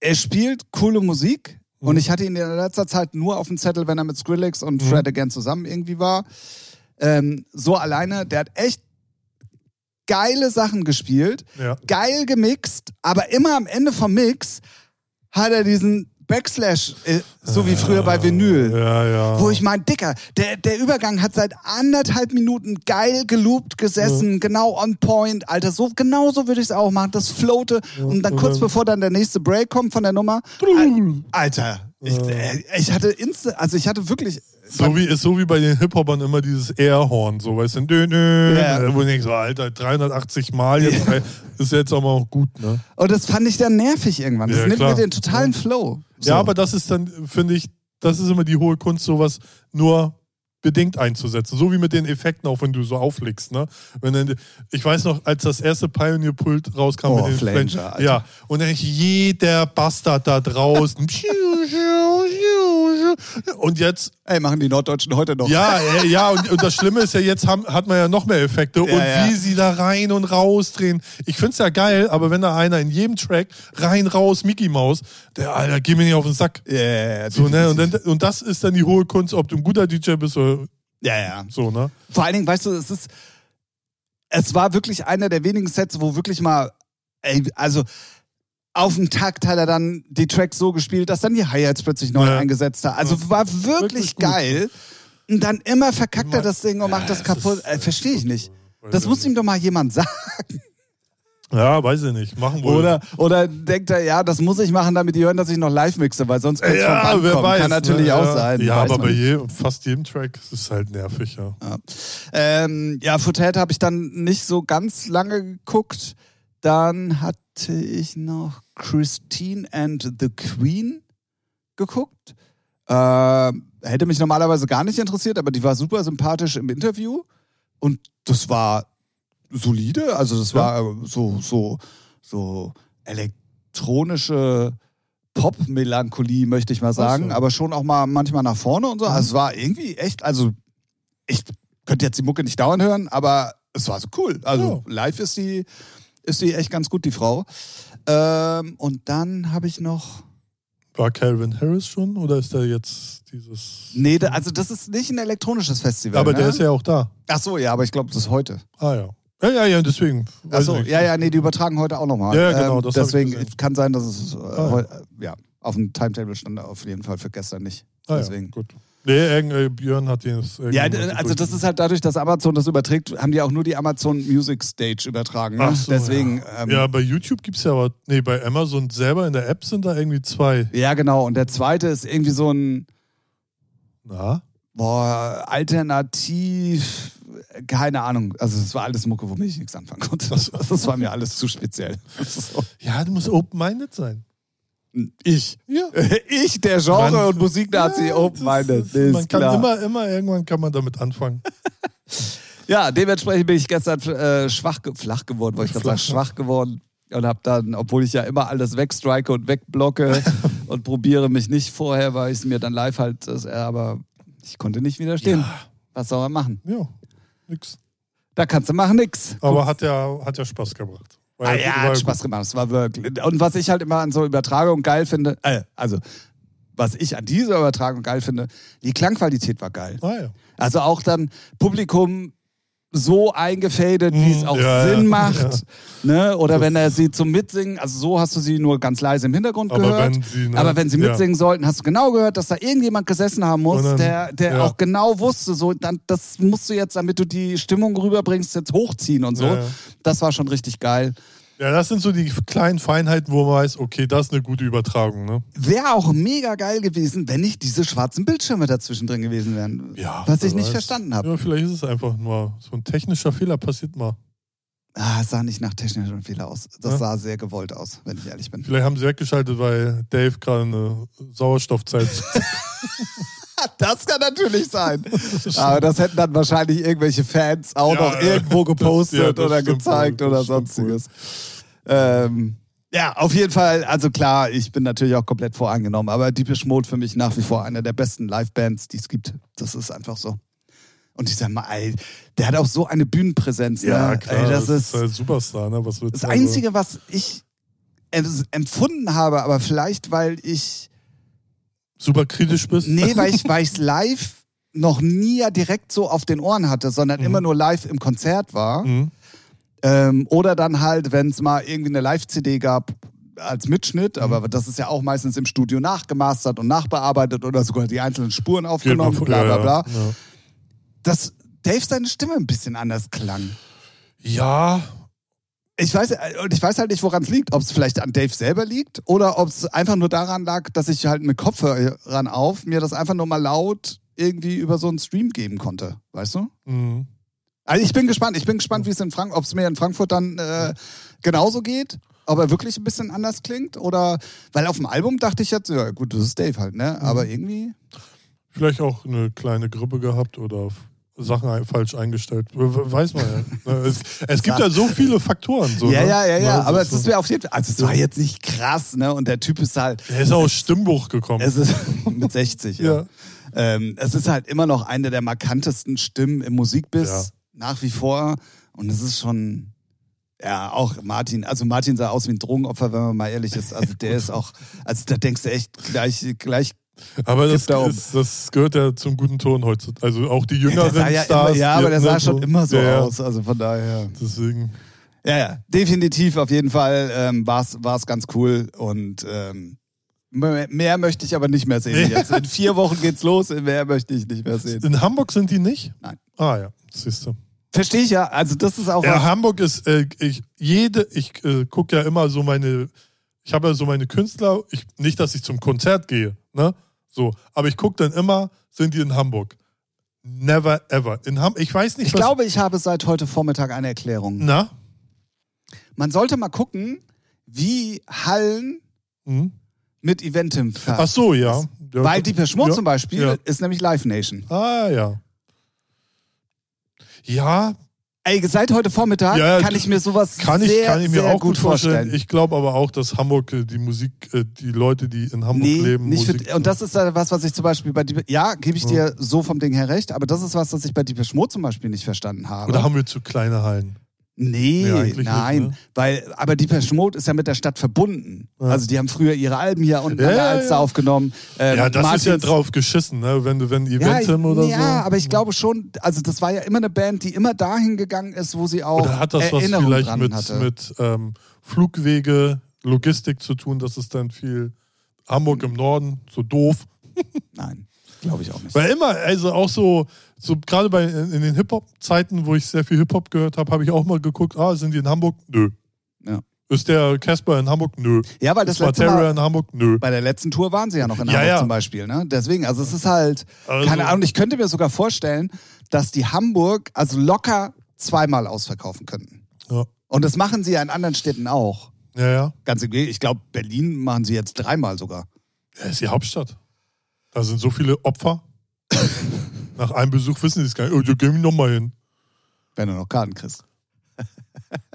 er spielt coole Musik Mhm. und ich hatte ihn in letzter Zeit nur auf dem Zettel, wenn er mit Skrillex und Mhm. Fred Again zusammen irgendwie war. ähm, so alleine, der hat echt geile Sachen gespielt, Ja. geil gemixt, aber immer am Ende vom Mix hat er diesen Backslash, äh, so wie früher bei Vinyl. Ja, ja. Wo ich meine, Dicker, der, der Übergang hat seit anderthalb Minuten geil geloopt gesessen, genau on point, Alter. So, genau so würde ich es auch machen. Das floate und dann kurz bevor dann der nächste Break kommt von der Nummer. Al- Alter, ich, äh, ich hatte insta, also ich hatte wirklich. So wie, ist so wie bei den Hip-Hopern immer dieses Airhorn, so, weißt du, dö, dö, Ja. wo ich denk so, Alter, 380 Mal jetzt, ey, ist jetzt auch mal auch gut, ne? Und das fand ich dann nervig irgendwann. Das Ja, nimmt klar. mir den totalen Flow. So. Ja, aber das ist dann, finde ich, das ist immer die hohe Kunst, sowas nur bedingt einzusetzen. So wie mit den Effekten, auch wenn du so auflegst. Ne? Wenn dann, ich weiß noch, als das erste Pioneer-Pult rauskam Oh, mit den Flanger, Flan- Alter. Ja, und dann jeder Bastard da draußen. und jetzt Ey, machen die Norddeutschen heute noch. ja, äh, ja, und, und das Schlimme ist ja, jetzt haben, hat man ja noch mehr Effekte und ja. wie sie da rein und raus drehen. Ich find's ja geil, aber wenn da einer in jedem Track rein, raus, Mickey Maus, der, Alter, geh mir nicht auf den Sack. Ja, ja, ja, So, ne? und, dann, und das ist dann die hohe Kunst, ob du ein guter DJ bist oder ja, ja. so, ne? Vor allen Dingen, weißt du, es ist, es war wirklich einer der wenigen Sets, wo wirklich mal, ey, also auf dem Takt hat er dann die Tracks so gespielt, dass dann die Hi-Hats plötzlich neu Ja. eingesetzt hat. Also war wirklich, Wirklich geil. Und dann immer verkackt er das Ding und macht das kaputt. Äh, Verstehe ich nicht. Das muss ihm doch mal jemand sagen. Ja, weiß ich nicht. Machen wohl. Oder, oder denkt er, ja, das muss ich machen, damit die hören, dass ich noch live mixe, weil sonst könnte es vom ja, Band wer kommen. weiß. Kann natürlich ne? auch ja. sein. Ja, aber bei je, fast jedem Track ist es halt nervig, ja. Ja, ähm, ja Foothead habe ich dann nicht so ganz lange geguckt. Dann hatte ich noch Christine and the Queen geguckt. Äh, hätte mich normalerweise gar nicht interessiert, aber die war super sympathisch im Interview. Und das war solide. Also das war so, so, so elektronische Pop-Melancholie, möchte ich mal sagen. so. Aber schon auch mal manchmal nach vorne und so. Also es war irgendwie echt, also ich könnte jetzt die Mucke nicht dauernd hören, aber es war so cool. Also live ist die, ist die echt ganz gut, die Frau. Ähm, und dann habe ich noch. War Calvin Harris schon oder ist der jetzt dieses. Nee, also das ist nicht ein elektronisches Festival. aber ne? der ist ja auch da. Ach so, ja, aber ich glaube, das ist heute. Ah ja. Ja, ja, ja, deswegen. Ach Weiß so, nicht. ja, ja, nee, die übertragen heute auch nochmal. Ja, genau, das hab ich deswegen kann sein, dass es äh, ja. heu- äh, ja, auf dem Timetable stand, auf jeden Fall für gestern nicht. Ah, deswegen. Ja, gut. Nee, irgendwie Björn hat den. Ja, also das ist halt dadurch, dass Amazon das überträgt, haben die auch nur die Amazon Music Stage übertragen. Ne? Ach so, Deswegen, ja. ähm, ja, bei YouTube gibt es ja aber. Nee, bei Amazon selber in der App sind da irgendwie zwei. ja, genau. Und der zweite ist irgendwie so ein Na? boah, alternativ, keine Ahnung. Also es war alles Mucke, womit ich nichts anfangen konnte. Das, das war mir alles zu speziell. So. Ja, du musst open-minded sein. Ich. Ja. Ich, der Genre- Man- und Musiknazi, Ja, open-minded. das ist- Man Ist kann klar. immer, immer, irgendwann kann man damit anfangen. Ja, dementsprechend bin ich gestern äh, schwach, flach geworden, wollte ich gerade sagen, schwach geworden. Und habe dann, obwohl ich ja immer alles wegstrike und wegblocke und probiere mich nicht vorher, weil ich es mir dann live halt, das, aber ich konnte nicht widerstehen. Ja. Was soll man machen? Ja, nix. Da kannst du machen nix. Aber hat ja, hat ja Spaß gebracht. War Ah ja, war hat. Spaß gemacht. Es war wirklich. Und was ich halt immer an so Übertragung geil finde, äh, also was ich an dieser Übertragung geil finde, die Klangqualität war geil. Ah ja. Also auch dann Publikum so eingefadet, wie es Mm, auch ja, Sinn ja, macht. Ne? Oder wenn er sie zum Mitsingen, also so hast du sie nur ganz leise im Hintergrund Aber gehört. wenn sie, ne, aber wenn sie ja. mitsingen sollten, hast du genau gehört, dass da irgendjemand gesessen haben muss, dann- der, der ja. auch genau wusste, so, dann, das musst du jetzt, damit du die Stimmung rüberbringst, jetzt hochziehen und so. Ja, ja. Das war schon richtig geil. Ja, das sind so die kleinen Feinheiten, wo man weiß, okay, das ist eine gute Übertragung. Ne? Wäre auch mega geil gewesen, wenn nicht diese schwarzen Bildschirme dazwischen drin gewesen wären. Ja, was ich nicht weiß. verstanden habe. Ja, vielleicht ist es einfach nur so ein technischer Fehler passiert mal. Ah, es sah nicht nach technischem Fehler aus. Das Ja. sah sehr gewollt aus, wenn ich ehrlich bin. Vielleicht haben sie weggeschaltet, weil Dave gerade eine Sauerstoffzeit. Das kann natürlich sein. Aber das hätten dann wahrscheinlich irgendwelche Fans auch Ja, noch irgendwo gepostet Ja, das oder gezeigt wohl, oder das sonstiges. Ähm, ja, auf jeden Fall, also klar, ich bin natürlich auch komplett voreingenommen, aber Deepish Mode für mich nach wie vor einer der besten Live-Bands, die es gibt. Das ist einfach so. Und dieser Mal, ey, der hat auch so eine Bühnenpräsenz. ja, ne? klar. ey, das, ist halt Superstar, ne? Was das also- Einzige, was ich em- empfunden habe, aber vielleicht, weil ich Super kritisch bist. Nee, weil ich weil ich's live noch nie ja direkt so auf den Ohren hatte, sondern immer nur live im Konzert war. Mhm. Ähm, oder dann halt, wenn es mal irgendwie eine Live-CD gab als Mitschnitt, aber das ist ja auch meistens im Studio nachgemastert und nachbearbeitet oder sogar die einzelnen Spuren aufgenommen, Geht bla mal- bla ja, bla. Ja, Dass Dave seine Stimme ein bisschen anders klang. ja. Ich weiß, und ich weiß halt nicht, woran es liegt. Ob es vielleicht an Dave selber liegt oder ob es einfach nur daran lag, dass ich halt mit Kopfhörern auf mir das einfach nur mal laut irgendwie über so einen Stream geben konnte. Weißt du? Mhm. Also ich bin gespannt. Ich bin gespannt, wie es in Frank, ob es mir in Frankfurt dann äh, genauso geht. Ob er wirklich ein bisschen anders klingt oder weil auf dem Album dachte ich jetzt, ja gut, das ist Dave halt, ne? Mhm. Aber irgendwie. Vielleicht auch eine kleine Grippe gehabt oder Sachen falsch eingestellt. We- we- Weiß man ja. Ne, es, es gibt ja so viele Faktoren. So, ja, ne? ja, ja, ja. Ne, Aber es ist mir auf jeden Fall. Also es war jetzt nicht krass, ne? Und der Typ ist halt. Er ist auch aus Stimmbruch gekommen. Es ist mit 60, ja. ja. Ähm, es ist halt immer noch eine der markantesten Stimmen im Musikbiss, Ja. nach wie vor. Und es ist schon, ja, auch Martin, also Martin sah aus wie ein Drogenopfer, wenn man mal ehrlich ist. Also der ist auch, also da denkst du echt gleich, gleich, Aber das, Gibt da ist, das gehört ja zum guten Ton heutzutage. Also auch die ja, jüngeren sah ja, Stars. immer, ja, aber der sah schon immer so ja, ja. aus. Also von daher. Deswegen. Ja, ja, definitiv auf jeden Fall ähm, war es ganz cool und ähm, mehr, möchte ich aber nicht mehr sehen jetzt. In vier Wochen geht's los, mehr möchte ich nicht mehr sehen. In Hamburg sind die nicht? Nein. Ah ja, siehst du. Verstehe ich ja, also das ist auch Ja, Hamburg ist, äh, ich, jede, ich äh, gucke ja immer so meine, ich habe ja so meine Künstler, ich, nicht, dass ich zum Konzert gehe, ne? So, aber ich gucke dann immer, sind die in Hamburg? Never ever. In Ham ich weiß nicht, Ich was. glaube, ich habe seit heute Vormittag eine Erklärung. Na? Man sollte mal gucken, wie Hallen Hm? mit Eventim ver Ach so, ja. ja. Weil die Mode ja, zum Beispiel ja. ist nämlich Live Nation. Ah, ja. Ja, Ey, seit heute Vormittag Ja, kann ich mir sowas kann ich, sehr, kann ich mir sehr auch gut vorstellen. Ich glaube aber auch, dass Hamburg äh, die Musik, äh, die Leute, die in Hamburg Nee, leben, nicht Musik. für, und das ist was, was ich zum Beispiel bei Deep, ja, gebe ich dir so vom Ding her recht, aber das ist was, was ich bei Deepish Mode zum Beispiel nicht verstanden habe. Oder haben wir zu kleine Hallen? Nee, eigentlich nein. nicht, ne? Weil, aber Deepesh Mode ist ja mit der Stadt verbunden. Ja. Also die haben früher ihre Alben hier unten Ja, an der ja, Alster ja. aufgenommen. Ähm, Ja, das ist ja Martins- drauf geschissen, ne? wenn du wenn Ja, Eventim oder ja, so. aber ich glaube schon, also das war ja immer eine Band, die immer dahin gegangen ist, wo sie auch Oder hat das was Erinnerung vielleicht dran mit, hatte. mit ähm, Flugwege, Logistik zu tun, dass es dann viel Hamburg im Norden, so doof. Nein, glaube ich auch nicht. Weil immer, also auch so, so gerade bei in den Hip-Hop-Zeiten, wo ich sehr viel Hip-Hop gehört habe, habe ich auch mal geguckt, ah, sind die in Hamburg? Nö. Ja. Ist der Casper in Hamburg? Nö. Ja, weil das ist letzte Mal, in Hamburg? Nö. bei der letzten Tour waren sie ja noch in Ja, Hamburg ja. zum Beispiel. Ne? Deswegen, also es ist halt, Also- keine Ahnung, ich könnte mir sogar vorstellen, dass die Hamburg also locker zweimal ausverkaufen könnten. Ja, Und das machen sie ja in anderen Städten auch. ja. ja. Ganz im Gegenteil, ich glaube, Berlin machen sie jetzt dreimal sogar. Ja, ist die Hauptstadt. Da sind so viele Opfer. Nach einem Besuch wissen sie es gar nicht. Oh, da gehen wir nochmal hin. Wenn du noch Karten kriegst.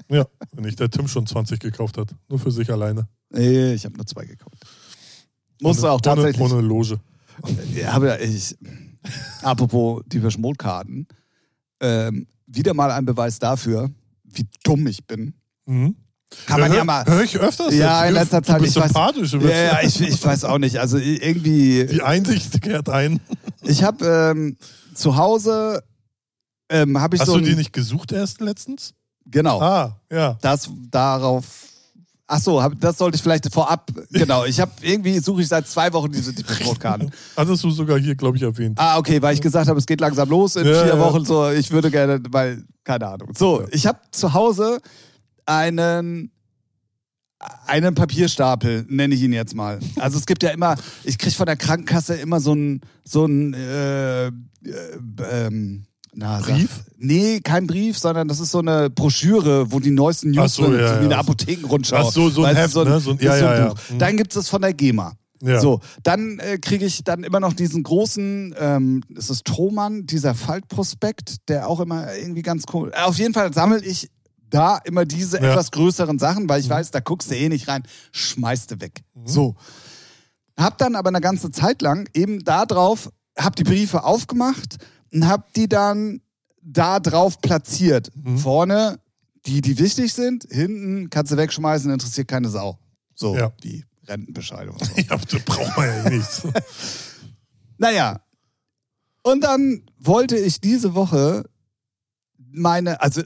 Ja, wenn nicht der Tim schon 20 gekauft hat. Nur für sich alleine. Nee, ich habe nur zwei gekauft. Musste auch tatsächlich. Ohne, ohne Loge. Ja, habe ja ich, apropos die Verschmolkarten, ähm, wieder mal ein Beweis dafür, wie dumm ich bin. Mhm. Kann man hör, ja mal. Hör ich öfters. Ja, in letzter Zeit. Du bist ich weiß, sympathisch. Du ja, ja, ich, ich weiß auch nicht. Also irgendwie. Die Einsicht kehrt ein. Ich habe ähm, zu Hause ähm, habe ich Hast so du die nicht gesucht erst letztens? genau Ah, ja. das darauf. Ach so, hab, das sollte ich vielleicht vorab. Genau, ich habe irgendwie suche ich seit zwei Wochen diese Karten. Hattest du sogar hier, glaube ich, erwähnt. Ah, okay, weil ich gesagt habe, es geht langsam los in Ja, vier ja. Wochen. So, ich würde gerne, weil, keine Ahnung. So, ich habe zu Hause einen, einen Papierstapel, nenne ich ihn jetzt mal. Also es gibt ja immer, ich kriege von der Krankenkasse immer so ein, so ein, äh, äh, ähm, na, sag- Brief? Nee, kein Brief, sondern das ist so eine Broschüre, wo die neuesten News so, sind, ja, so wie ja. eine Apothekenrundschau. Ach so, so ein Weißt du, Heft, ne? So ein- ist ja, so ein ja, ja. Buch. Mhm. Dann gibt es von der GEMA. Ja. So, dann äh, kriege ich dann immer noch diesen großen, ähm, ist es Thomann, dieser Faltprospekt, der auch immer irgendwie ganz cool. Auf jeden Fall sammle ich da immer diese Ja. Mhm. etwas größeren Sachen, weil ich weiß, da guckst du eh nicht rein, schmeißt du weg. So. Hab dann aber eine ganze Zeit lang eben da drauf, hab die Briefe aufgemacht und hab die dann da drauf platziert. Mhm. Vorne die, die wichtig sind, hinten kannst du wegschmeißen, interessiert keine Sau. So, Ja. die Rentenbescheide und so. Ja, das braucht man ja eh nicht. Naja. Und dann wollte ich diese Woche meine, also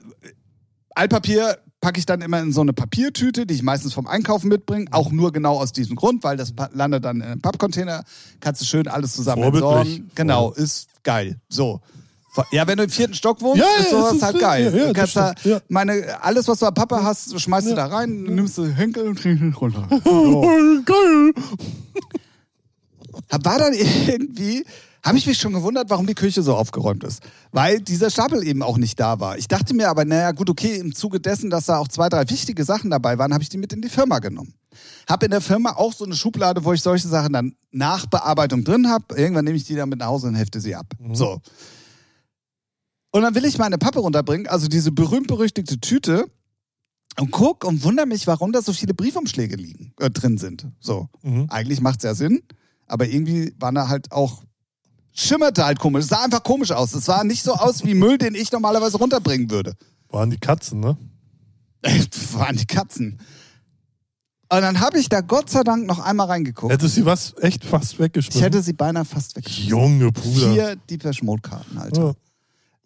Altpapier packe ich dann immer in so eine Papiertüte, die ich meistens vom Einkaufen mitbringe. Auch nur genau aus diesem Grund, weil das landet dann in einem Pappcontainer. Kannst du schön alles zusammen entsorgen. Genau, ist geil. So. Ja, wenn du im vierten Stock wohnst, Ja, ist sowas ist- halt geil. ja, ja, du kannst da, meine, alles, was du am Papa hast, schmeißt du da rein, nimmst du Henkel und kriegst es runter. Geil. Hab- War dann irgendwie, habe ich mich schon gewundert, warum die Küche so aufgeräumt ist. Weil dieser Stapel eben auch nicht da war. Ich dachte mir aber, naja, gut, okay, im Zuge dessen, dass da auch zwei, drei wichtige Sachen dabei waren, habe ich die mit in die Firma genommen. Hab in der Firma auch so eine Schublade, wo ich solche Sachen dann nach Bearbeitung drin habe. Irgendwann nehme ich die dann mit nach Hause und hefte sie ab. So. Und dann will ich meine Pappe runterbringen, also diese berühmt-berüchtigte Tüte, und guck und wundere mich, warum da so viele Briefumschläge liegen, äh, drin sind. So. Mhm. Eigentlich macht es ja Sinn, aber irgendwie waren da halt auch. Schimmerte halt komisch. Es sah einfach komisch aus. Es sah nicht so aus wie Müll, den ich normalerweise runterbringen würde. Waren die Katzen, ne? waren die Katzen. Und dann habe ich da Gott sei Dank noch einmal reingeguckt. Hättest du was echt fast Ich weggeschmissen? hätte sie beinahe fast weggeschmissen. Junge Bruder. Vier Deepesh Mode Karten, Alter.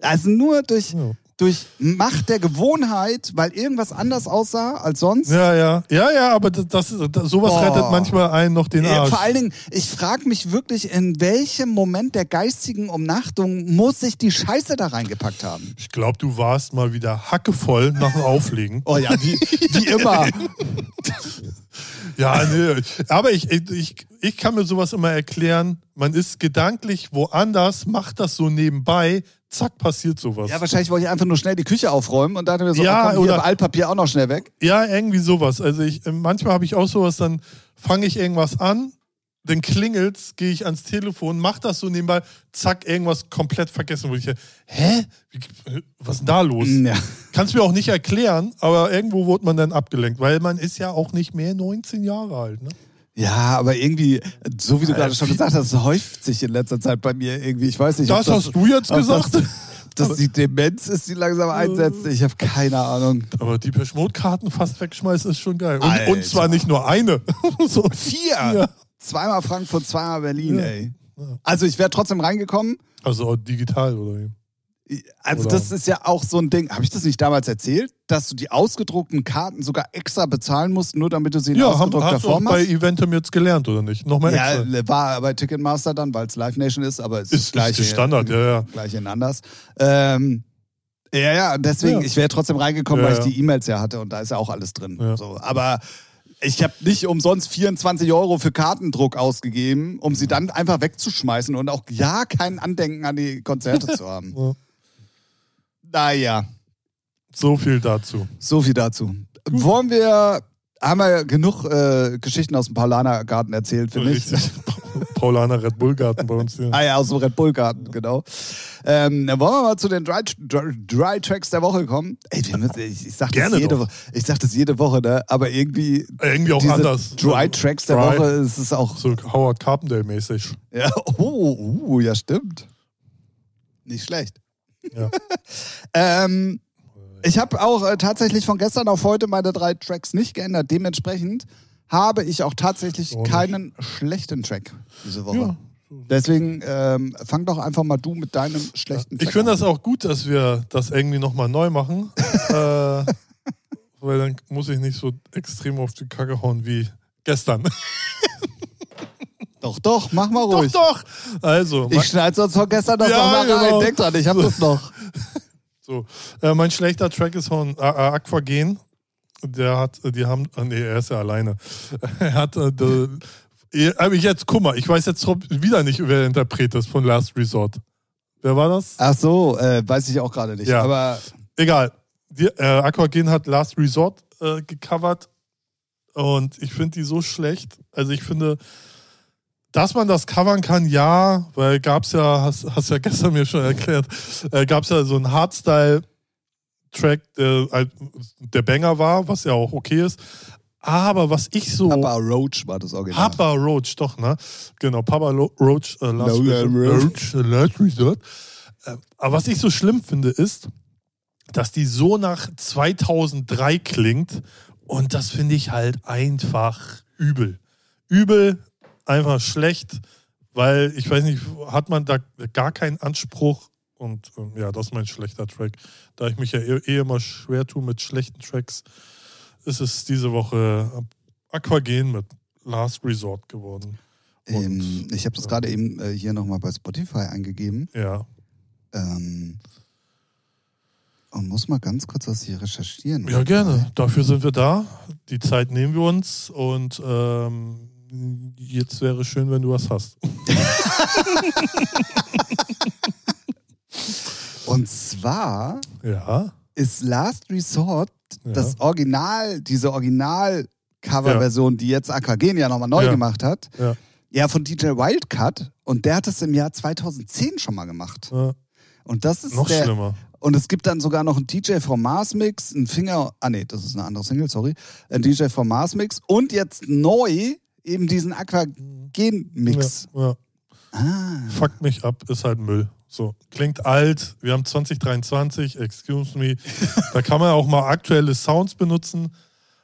Ja, Also nur durch, ja. Durch Macht der Gewohnheit, weil irgendwas anders aussah als sonst. ja, ja. Ja, ja, aber das, das, sowas Boah. rettet manchmal einen noch den Arsch. Vor allen Dingen, ich frage mich wirklich, in welchem Moment der geistigen Umnachtung muss sich die Scheiße da reingepackt haben? Ich glaube, du warst mal wieder hackevoll nach dem Auflegen. Oh ja, wie, wie immer. Ja, nee. Aber ich, ich, ich kann mir sowas immer erklären. Man ist gedanklich woanders, macht das so nebenbei, zack, passiert sowas. Ja, wahrscheinlich wollte ich einfach nur schnell die Küche aufräumen und dachte mir so, Ja, oh, komm, hier oder- Altpapier auch noch schnell weg. Ja, irgendwie sowas. Also ich, manchmal habe ich auch sowas, dann fange ich irgendwas an, dann klingelt's, gehe ich ans Telefon, mach das so nebenbei, zack, irgendwas komplett vergessen, wo ich, hä? Was ist denn da los? Ja. Kannst mir auch nicht erklären, aber irgendwo wurde man dann abgelenkt, weil man ist ja auch nicht mehr 19 Jahre alt. Ne? Ja, aber irgendwie, so wie du Ja, gerade schon gesagt hast, es häuft sich in letzter Zeit bei mir irgendwie. Ich weiß nicht, Das ob hast du jetzt gesagt. Das, dass die Demenz ist, die langsam einsetzt. Ich habe keine Ahnung. Aber die Peschmod-Karten fast wegschmeißen ist schon geil. Und, und zwar nicht nur eine. so. Vier! Ja. Zweimal Frankfurt, zweimal Berlin, Ja. ey. Also ich wäre trotzdem reingekommen. Also digital, oder? wie? Also Oder- das ist ja auch so ein Ding. Habe ich das nicht damals erzählt, dass du die ausgedruckten Karten sogar extra bezahlen musst, nur damit du sie in Ja, ausgedruckter hast du auch Form bei hast? Eventum jetzt gelernt, oder nicht? Nochmal Ja, extra. war bei Ticketmaster dann, weil es Live Nation ist, aber es ist, Ist, das gleiche. ist Standard, ja, ja. Gleich in anders. Ähm, ja, ja, deswegen, Ja. ich wäre trotzdem reingekommen, Ja, weil ich ja. die E-Mails ja hatte und da ist ja auch alles drin. Ja. So, aber ich habe nicht umsonst 24 Euro für Kartendruck ausgegeben, um sie dann einfach wegzuschmeißen und auch ja kein Andenken an die Konzerte zu haben. Ja. Naja, So viel dazu. so viel dazu. Wollen wir, haben wir genug äh, Geschichten aus dem Paulaner-Garten erzählt, finde ich. Paulaner Red Bull Garten bei uns hier. Ah ja, aus dem Red Bull Garten, genau. Ähm, dann wollen wir mal zu den Dry, Dry, Dry Tracks der Woche kommen. Ey, müssen, ich, ich sag das Gerne jede. Woche, ich sag das jede Woche, ne? aber irgendwie Irgendwie auch anders. Dry Tracks der Dry. Woche ist es auch. So Howard Carpendale-mäßig. Ja, oh, uh, ja, stimmt. Nicht schlecht. Ja. Ähm, ich habe auch äh, tatsächlich von gestern auf heute meine drei Tracks nicht geändert. Dementsprechend habe ich auch tatsächlich Oh, keinen schlechten Track diese Woche. Ja. Deswegen ähm, fang doch einfach mal du mit deinem schlechten Track Ich finde das auch gut, dass wir das irgendwie nochmal neu machen. äh, weil dann muss ich nicht so extrem auf die Kacke hauen wie gestern. Doch, doch, mach mal doch, ruhig. doch. Also, Ich schneide sonst von gestern das Ja, noch mal rein. genau. Denk dran, ich hab das noch. So, äh, mein schlechter Track ist von äh, äh, Aquagen. Der hat, äh, die haben, äh, nee, er ist ja alleine. er hat, äh, de, aber jetzt, guck mal, ich weiß jetzt wieder nicht, wer der Interpret ist von Last Resort. Wer war das? Ach so, äh, weiß ich auch gerade nicht. Ja. Aber Egal. Die, äh, Aquagen hat Last Resort äh, gecovert und ich finde die so schlecht. Also ich finde, dass man das covern kann, ja, weil gab's ja, hast, hast ja gestern mir schon erklärt, äh, gab's ja so einen Hardstyle-Track, der, halt der Banger war, was ja auch okay ist. Aber was ich so. Papa Roach war das Original. Papa Roach, doch, ne? Genau, Papa Lo Roach, äh, Last, No. Roach, äh, Last Resort. Äh, aber was ich so schlimm finde, ist, dass die so nach 2003 klingt und das finde ich halt einfach übel. Übel, einfach schlecht, weil ich weiß nicht, hat man da gar keinen Anspruch und ähm, ja, das ist mein schlechter Track. Da ich mich ja eh, eh immer schwer tue mit schlechten Tracks, ist es diese Woche Aquagen mit Last Resort geworden. Ähm, ich habe das gerade eben äh, hier nochmal bei Spotify eingegeben. Ja. Ähm, und muss mal ganz kurz das hier recherchieren. Ja, gerne. Dafür sind wir da. Die Zeit nehmen wir uns und ähm, jetzt wäre schön, wenn du was hast. und zwar ja. ist Last Resort ja. das Original, diese Original-Cover-Version, die jetzt Aquagen ja nochmal neu Ja. gemacht hat. Ja. Ja, von DJ Wildcat. Und der hat es im Jahr 2010 schon mal gemacht. Ja. Und das ist Noch der, schlimmer. Und es gibt dann sogar noch einen DJ vom Mars Mix, einen Finger, ah nee, das ist eine andere Single, sorry, ein DJ vom Mars Mix und jetzt neu eben diesen Aquagen Mix. Ja, ja. Ah. Fuckt mich ab, ist halt Müll. So, klingt alt. Wir haben 2023, excuse me. Da kann man auch mal aktuelle Sounds benutzen.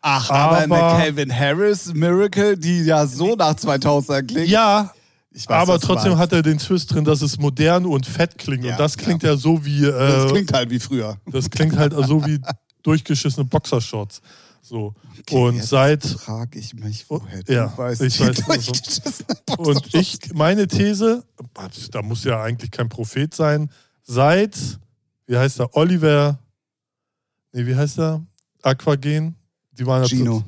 Ach, aber, eine Aber- Calvin Harris Miracle, die ja so nach 2000 klingt. Ja, weiß, aber trotzdem hat er den Twist drin, dass es modern und fett klingt. Ja, und das klingt ja, so wie. Äh, Das klingt halt wie früher. das klingt halt so wie durchgeschissene Boxershorts. So. Okay, und jetzt seit. frage ich mich, woher du Ja, weißt, ich weiß, also- durchgeschissene Und ich, meine These, da muss ja eigentlich kein Prophet sein, seit, wie heißt er, Oliver, nee, wie heißt er? Aquagen? Die waren ja zu- Gino.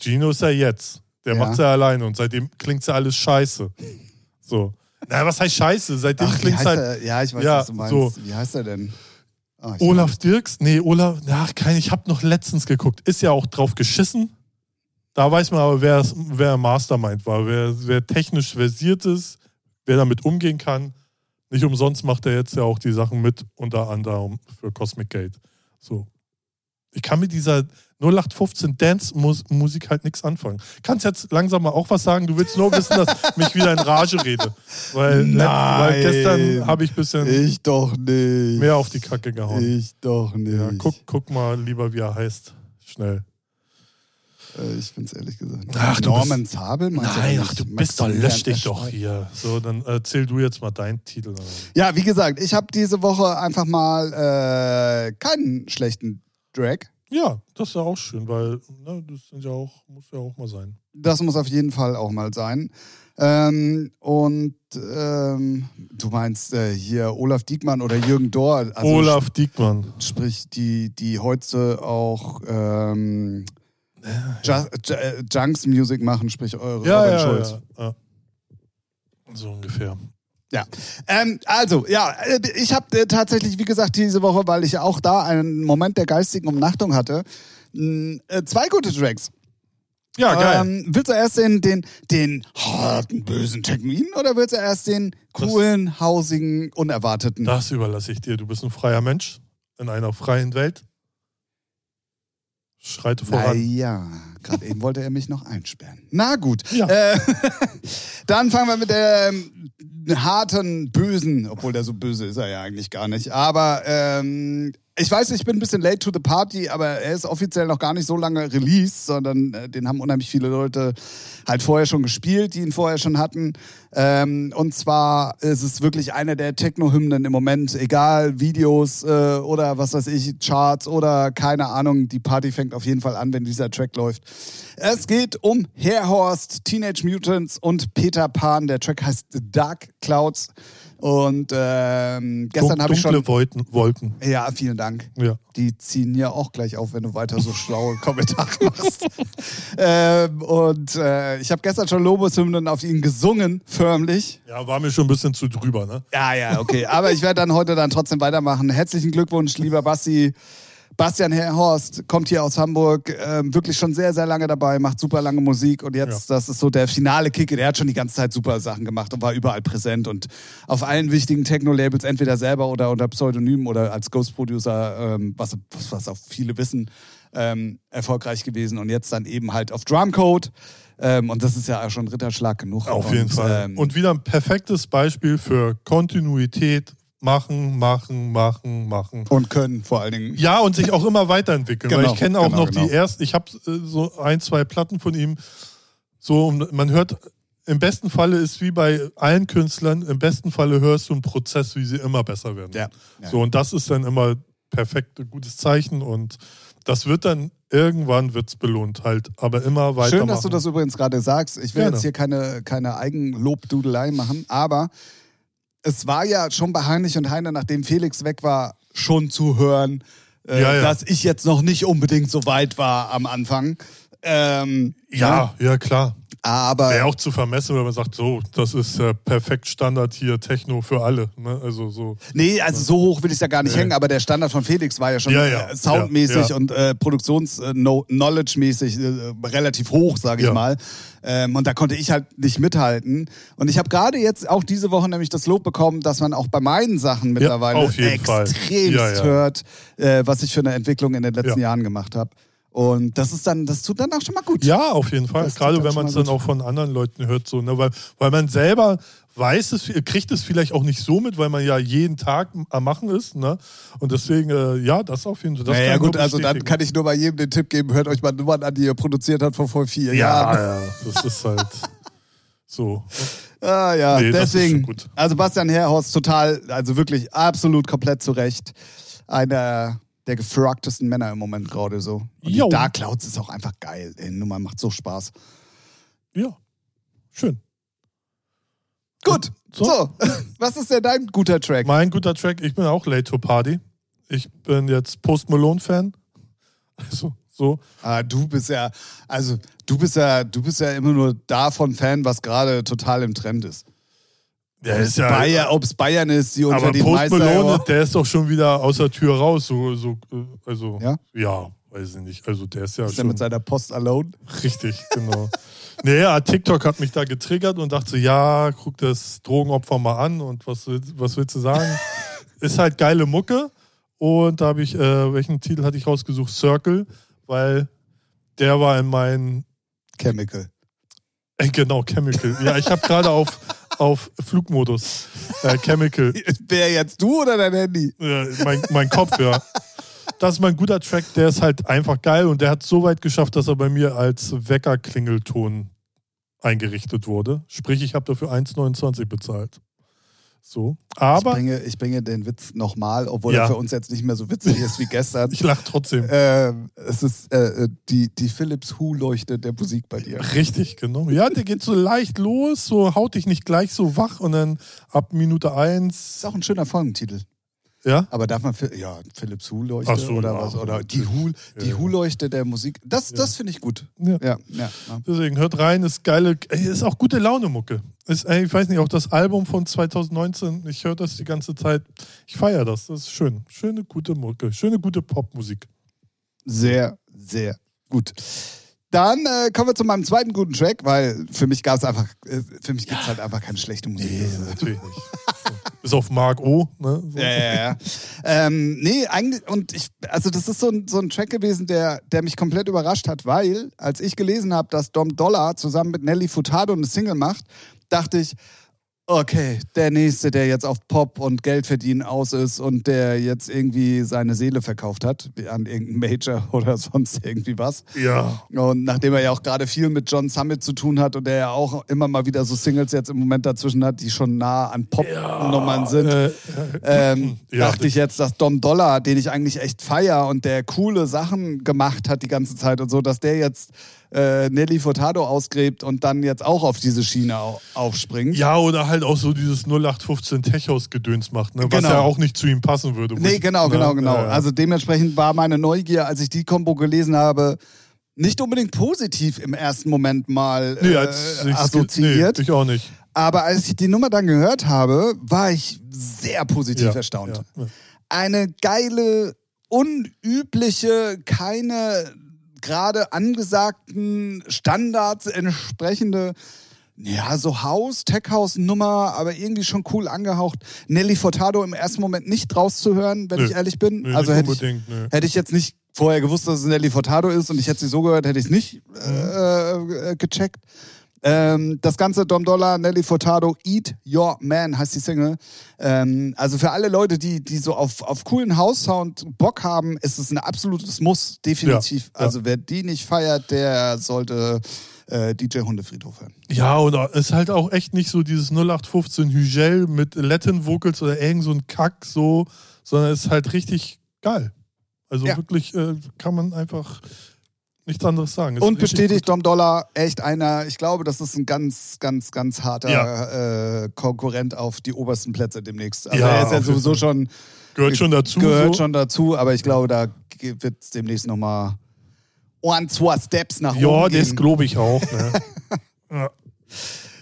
Gino ist ja jetzt. Der Ja. macht's ja alleine und seitdem klingt's ja alles scheiße. So. Na, was heißt scheiße? Seitdem heißt halt. er? Ja, ich weiß, Ja, was du meinst. so. Wie heißt er denn? Ah, Olaf Dirks? Nee, Olaf, ach, kein, ich habe noch letztens geguckt. Ist ja auch drauf geschissen. Da weiß man aber, wer, wer Mastermind war, wer, wer technisch versiert ist, wer damit umgehen kann. Nicht umsonst macht er jetzt ja auch die Sachen mit, unter anderem für Cosmic Gate. So. Ich kann mit dieser 0815 Dance-Musik halt nichts anfangen. Kannst jetzt langsam mal auch was sagen? Du willst nur wissen, dass ich mich wieder in Rage rede. Weil, Nein. weil gestern habe ich ein bisschen Ich doch nicht. mehr auf die Kacke gehauen. Ich doch nicht. Ja, guck, guck mal lieber, wie er heißt. Schnell. Äh, ich finde es ehrlich gesagt. Ach, du Norman Zabel? Nein, nicht? ach, du bist doch, lösch dich doch hier. So, dann erzähl du jetzt mal deinen Titel. Ja, wie gesagt, ich habe diese Woche einfach mal äh, keinen schlechten Drag. Ja, das ist ja auch schön, weil ne, das sind ja auch, muss ja auch mal sein. Das muss auf jeden Fall auch mal sein. Ähm, und ähm, du meinst äh, hier Olaf Diekmann oder Jürgen Dohr. Also Olaf Diekmann. Sprich, die, die heute auch ähm, Ju Ju äh, Junks Music machen, sprich eure Ja, Robin ja, Schulz. ja, ja. So ungefähr. Ja, ähm, also, ja, äh, ich habe äh, tatsächlich, wie gesagt, diese Woche, weil ich auch da einen Moment der geistigen Umnachtung hatte, mh, äh, zwei gute Tracks. Ja, geil. Ähm, willst du erst den, den, den harten, bösen Technoiden oder willst du erst den coolen, hausigen, unerwarteten? das überlasse ich dir. Du bist ein freier Mensch in einer freien Welt. Schreite voran. Naja, gerade eben wollte er mich noch einsperren. Na gut. Ja. Äh, dann fangen wir mit dem harten, bösen, obwohl der so böse ist er ja eigentlich gar nicht. Aber ähm, ich weiß, ich bin ein bisschen late to the party, aber er ist offiziell noch gar nicht so lange released, sondern äh, den haben unheimlich viele Leute halt vorher schon gespielt, die ihn vorher schon hatten. Ähm, und zwar ist es wirklich eine der Techno-Hymnen im Moment, egal Videos äh, oder was weiß ich, Charts oder keine Ahnung, die Party fängt auf jeden Fall an, wenn dieser Track läuft. Es geht um Hairhorst, Teenage Mutants und Peter Pan. Der Track heißt Dark Clouds. Und ähm, gestern habe ich Dunkle schon. Wolken. Wolken. Ja, vielen Dank. Ja. Die ziehen ja auch gleich auf, wenn du weiter so schlaue Kommentare machst. ähm, und äh, ich habe gestern schon Lobeshymnen auf ihn gesungen, förmlich. ja, war mir schon ein bisschen zu drüber, ne? Ja, ja, okay. Aber ich werde dann heute dann trotzdem weitermachen. Herzlichen Glückwunsch, lieber Basti. Bastian Herrhorst kommt hier aus Hamburg, ähm, wirklich schon sehr, sehr lange dabei, macht super lange Musik und jetzt, das ist so der finale Kick. Der hat schon die ganze Zeit super Sachen gemacht und war überall präsent und auf allen wichtigen Techno-Labels, entweder selber oder unter Pseudonym oder als Ghost-Producer, ähm, was, was, was auch viele wissen, ähm, erfolgreich gewesen und jetzt dann eben halt auf Drumcode. Ähm, und das ist ja schon Ritterschlag genug. Auf und, jeden Fall. Ähm, Und wieder ein perfektes Beispiel für Kontinuität. Machen, machen, machen, machen. und können vor allen Dingen. Ja, und sich auch immer weiterentwickeln. Genau, weil ich kenne auch genau, noch genau. die ersten, ich habe äh, so ein, zwei Platten von ihm. So, man hört im besten Falle ist wie bei allen Künstlern, im besten Falle hörst du einen Prozess, wie sie immer besser werden. Ja. ja. So, und das ist dann immer perfekt, ein gutes Zeichen und das wird dann irgendwann wird's belohnt halt, aber immer weiter. Schön, dass du das übrigens gerade sagst. Ich will Gerne. jetzt hier keine, keine Eigenlobdudelei machen, aber es war ja schon bei Heinrich und Heine, nachdem Felix weg war, schon zu hören, äh, Ja, ja. dass ich jetzt noch nicht unbedingt so weit war am Anfang. Ähm, Ja, ja, klar. Aber Wäre auch zu vermessen, wenn man sagt, so, das ist äh, perfekt Standard hier, Techno für alle. Ne? Also so. Nee, also so hoch will ich ja gar nicht Nee. hängen, aber der Standard von Felix war ja schon Ja, ja. äh, soundmäßig Ja, und äh, Produktions-Knowledge-mäßig äh, relativ hoch, sage ich mal. Ähm, und da konnte ich halt nicht mithalten. Und ich habe gerade jetzt auch diese Woche nämlich das Lob bekommen, dass man auch bei meinen Sachen mittlerweile extremst hört, äh, was ich für eine Entwicklung in den letzten Ja. Jahren gemacht habe. Und das ist dann, das tut dann auch schon mal gut. Ja, auf jeden Fall. Das Gerade wenn man es mal dann gut. auch von anderen Leuten hört, so, ne? weil, weil man selber weiß es, kriegt es vielleicht auch nicht so mit, weil man ja jeden Tag am Machen ist. Ne? Und deswegen, äh, ja, das auf jeden Fall. Das naja, gut, also dann kann ich nur bei jedem den Tipp geben, hört euch mal Nummern an, die ihr produziert habt vor vor vier Ja, Jahren. ja, das ist halt so. Ah ja, Nee, das ist deswegen. Also Bastian Herhorst total, also wirklich absolut komplett zurecht. Einer der gefragtesten Männer im Moment gerade so. Und Jo. die Dark Clouds ist auch einfach geil. Die Nummer macht so Spaß. Ja, schön. Gut, so. So. Was ist denn dein guter Track? Mein guter Track, ich bin auch Late to Party. Ich bin jetzt Post Malone-Fan. Also, so. Ah, du bist ja, also du bist ja, du bist ja immer nur davon Fan, was gerade total im Trend ist. Der Ob's Bayern, ob's Bayern ist, die unter aber den Post. Malone, der ist doch schon wieder aus der Tür raus. So, so, also, Ja? ja, weiß ich nicht. Also, der ist ja ist er schon mit seiner Post alone? richtig, genau. nee, ja, TikTok hat mich da getriggert und dachte, ja, guck das Drogenopfer mal an und was, willst- was willst du sagen? ist halt geile Mucke. Und da habe ich, äh, welchen Titel hatte ich rausgesucht? Circle, weil der war in meinen Chemical. Äh, Genau, Chemical. Ja, ich habe gerade auf, auf Flugmodus. Äh, Chemical. Wer jetzt du oder dein Handy? Äh, mein, mein Kopf, ja. Das ist mein guter Track, der ist halt einfach geil und der hat so weit geschafft, dass er bei mir als Weckerklingelton eingerichtet wurde. Sprich, ich habe dafür 1,29 bezahlt. So. ich, Aber bringe, ich bringe den Witz nochmal, obwohl Ja. er für uns jetzt nicht mehr so witzig ist wie gestern. ich lache trotzdem. Ähm, es ist äh, äh, die, die Philips Hue-Leuchte der Musik bei dir. Richtig, genau. Ja, der geht so leicht los, so haut dich nicht gleich so wach und dann ab Minute Ist 1, auch ein schöner Folgentitel. Ja, Aber darf man, ja, Philips Hue-Leuchte Ach so, oder ja. was? Oder die Hue, die Ja. Hue-Leuchte der Musik. Das, das finde ich gut. Ja. Ja. Deswegen hört rein, ist geile, ey, ist auch gute Laune Mucke. Ist, ey, ich weiß nicht, auch das Album von 2019, ich höre das die ganze Zeit. Ich feiere das, das ist schön. Schöne, gute Mucke, schöne, gute Popmusik. Sehr, sehr gut. Dann äh, kommen wir zu meinem zweiten guten Track, weil für mich gab es einfach, äh, für mich gibt es halt einfach keine schlechte Musik. Das ist- natürlich nicht. Bis auf Mark O. Ne? So. Ja, ja, ja. ähm, nee, eigentlich, und ich, also das ist so ein, so ein Track gewesen, der, der mich komplett überrascht hat, weil, als ich gelesen habe, dass Dom Dollar zusammen mit Nelly Furtado eine Single macht, dachte ich, okay, der Nächste, der jetzt auf Pop und Geld verdienen aus ist und der jetzt irgendwie seine Seele verkauft hat, an irgendeinem Major oder sonst irgendwie was. Ja. Und nachdem er ja auch gerade viel mit John Summit zu tun hat und er ja auch immer mal wieder so Singles jetzt im Moment dazwischen hat, die schon nah an Pop-Nummern sind, Äh, ähm, Ja, dachte ich jetzt, dass Dom Dollar, den ich eigentlich echt feier und der coole Sachen gemacht hat die ganze Zeit und so, dass der jetzt äh, Nelly Furtado ausgräbt und dann jetzt auch auf diese Schiene au aufspringt. ja, oder halt auch so dieses 0815 Tech-House-Gedöns macht, ne? was Genau. ja auch nicht zu ihm passen würde. Nee, ich- genau, ne? genau, genau. Ja, ja. Also dementsprechend war meine Neugier, als ich die Kombo gelesen habe, nicht unbedingt positiv im ersten Moment mal nee, äh, als ich, assoziiert. Nee, ich auch nicht. Aber als ich die Nummer dann gehört habe, war ich sehr positiv Ja, erstaunt. Eine geile, unübliche, keine gerade angesagten Standards entsprechende, ja, so Haus, Tech-House-Nummer, aber irgendwie schon cool angehaucht. Nelly Furtado im ersten Moment nicht rauszuhören, wenn Nö. ich ehrlich bin. Nee, also hätte ich, nee. Hätte ich jetzt nicht vorher gewusst, dass es Nelly Furtado ist und ich hätte sie so gehört, hätte ich es nicht äh, äh, gecheckt. Ähm, das ganze Dom Dollar, Nelly Furtado, Eat Your Man heißt die Single. Ähm, also für alle Leute, die, die so auf, auf coolen House-Sound Bock haben, ist es ein absolutes Muss, definitiv. Ja, ja. Also wer die nicht feiert, der sollte äh, DJ Hundefriedhof hören. Ja, und es ist halt auch echt nicht so dieses 0815 Hügel mit Latin Vocals oder irgend so ein Kack so, sondern es ist halt richtig geil. Also Ja. wirklich äh, kann man einfach nichts anderes sagen. Es Und bestätigt Dom Dollar, echt einer, ich glaube, das ist ein ganz, ganz, ganz harter Ja. äh, Konkurrent auf die obersten Plätze demnächst. Also Ja, er ist ja sowieso schon. Gehört schon dazu. gehört so. schon dazu, aber ich glaube, da wird es demnächst nochmal ein, zwei Steps nach Ja, oben das gehen. glaube ich auch. Ne? ja.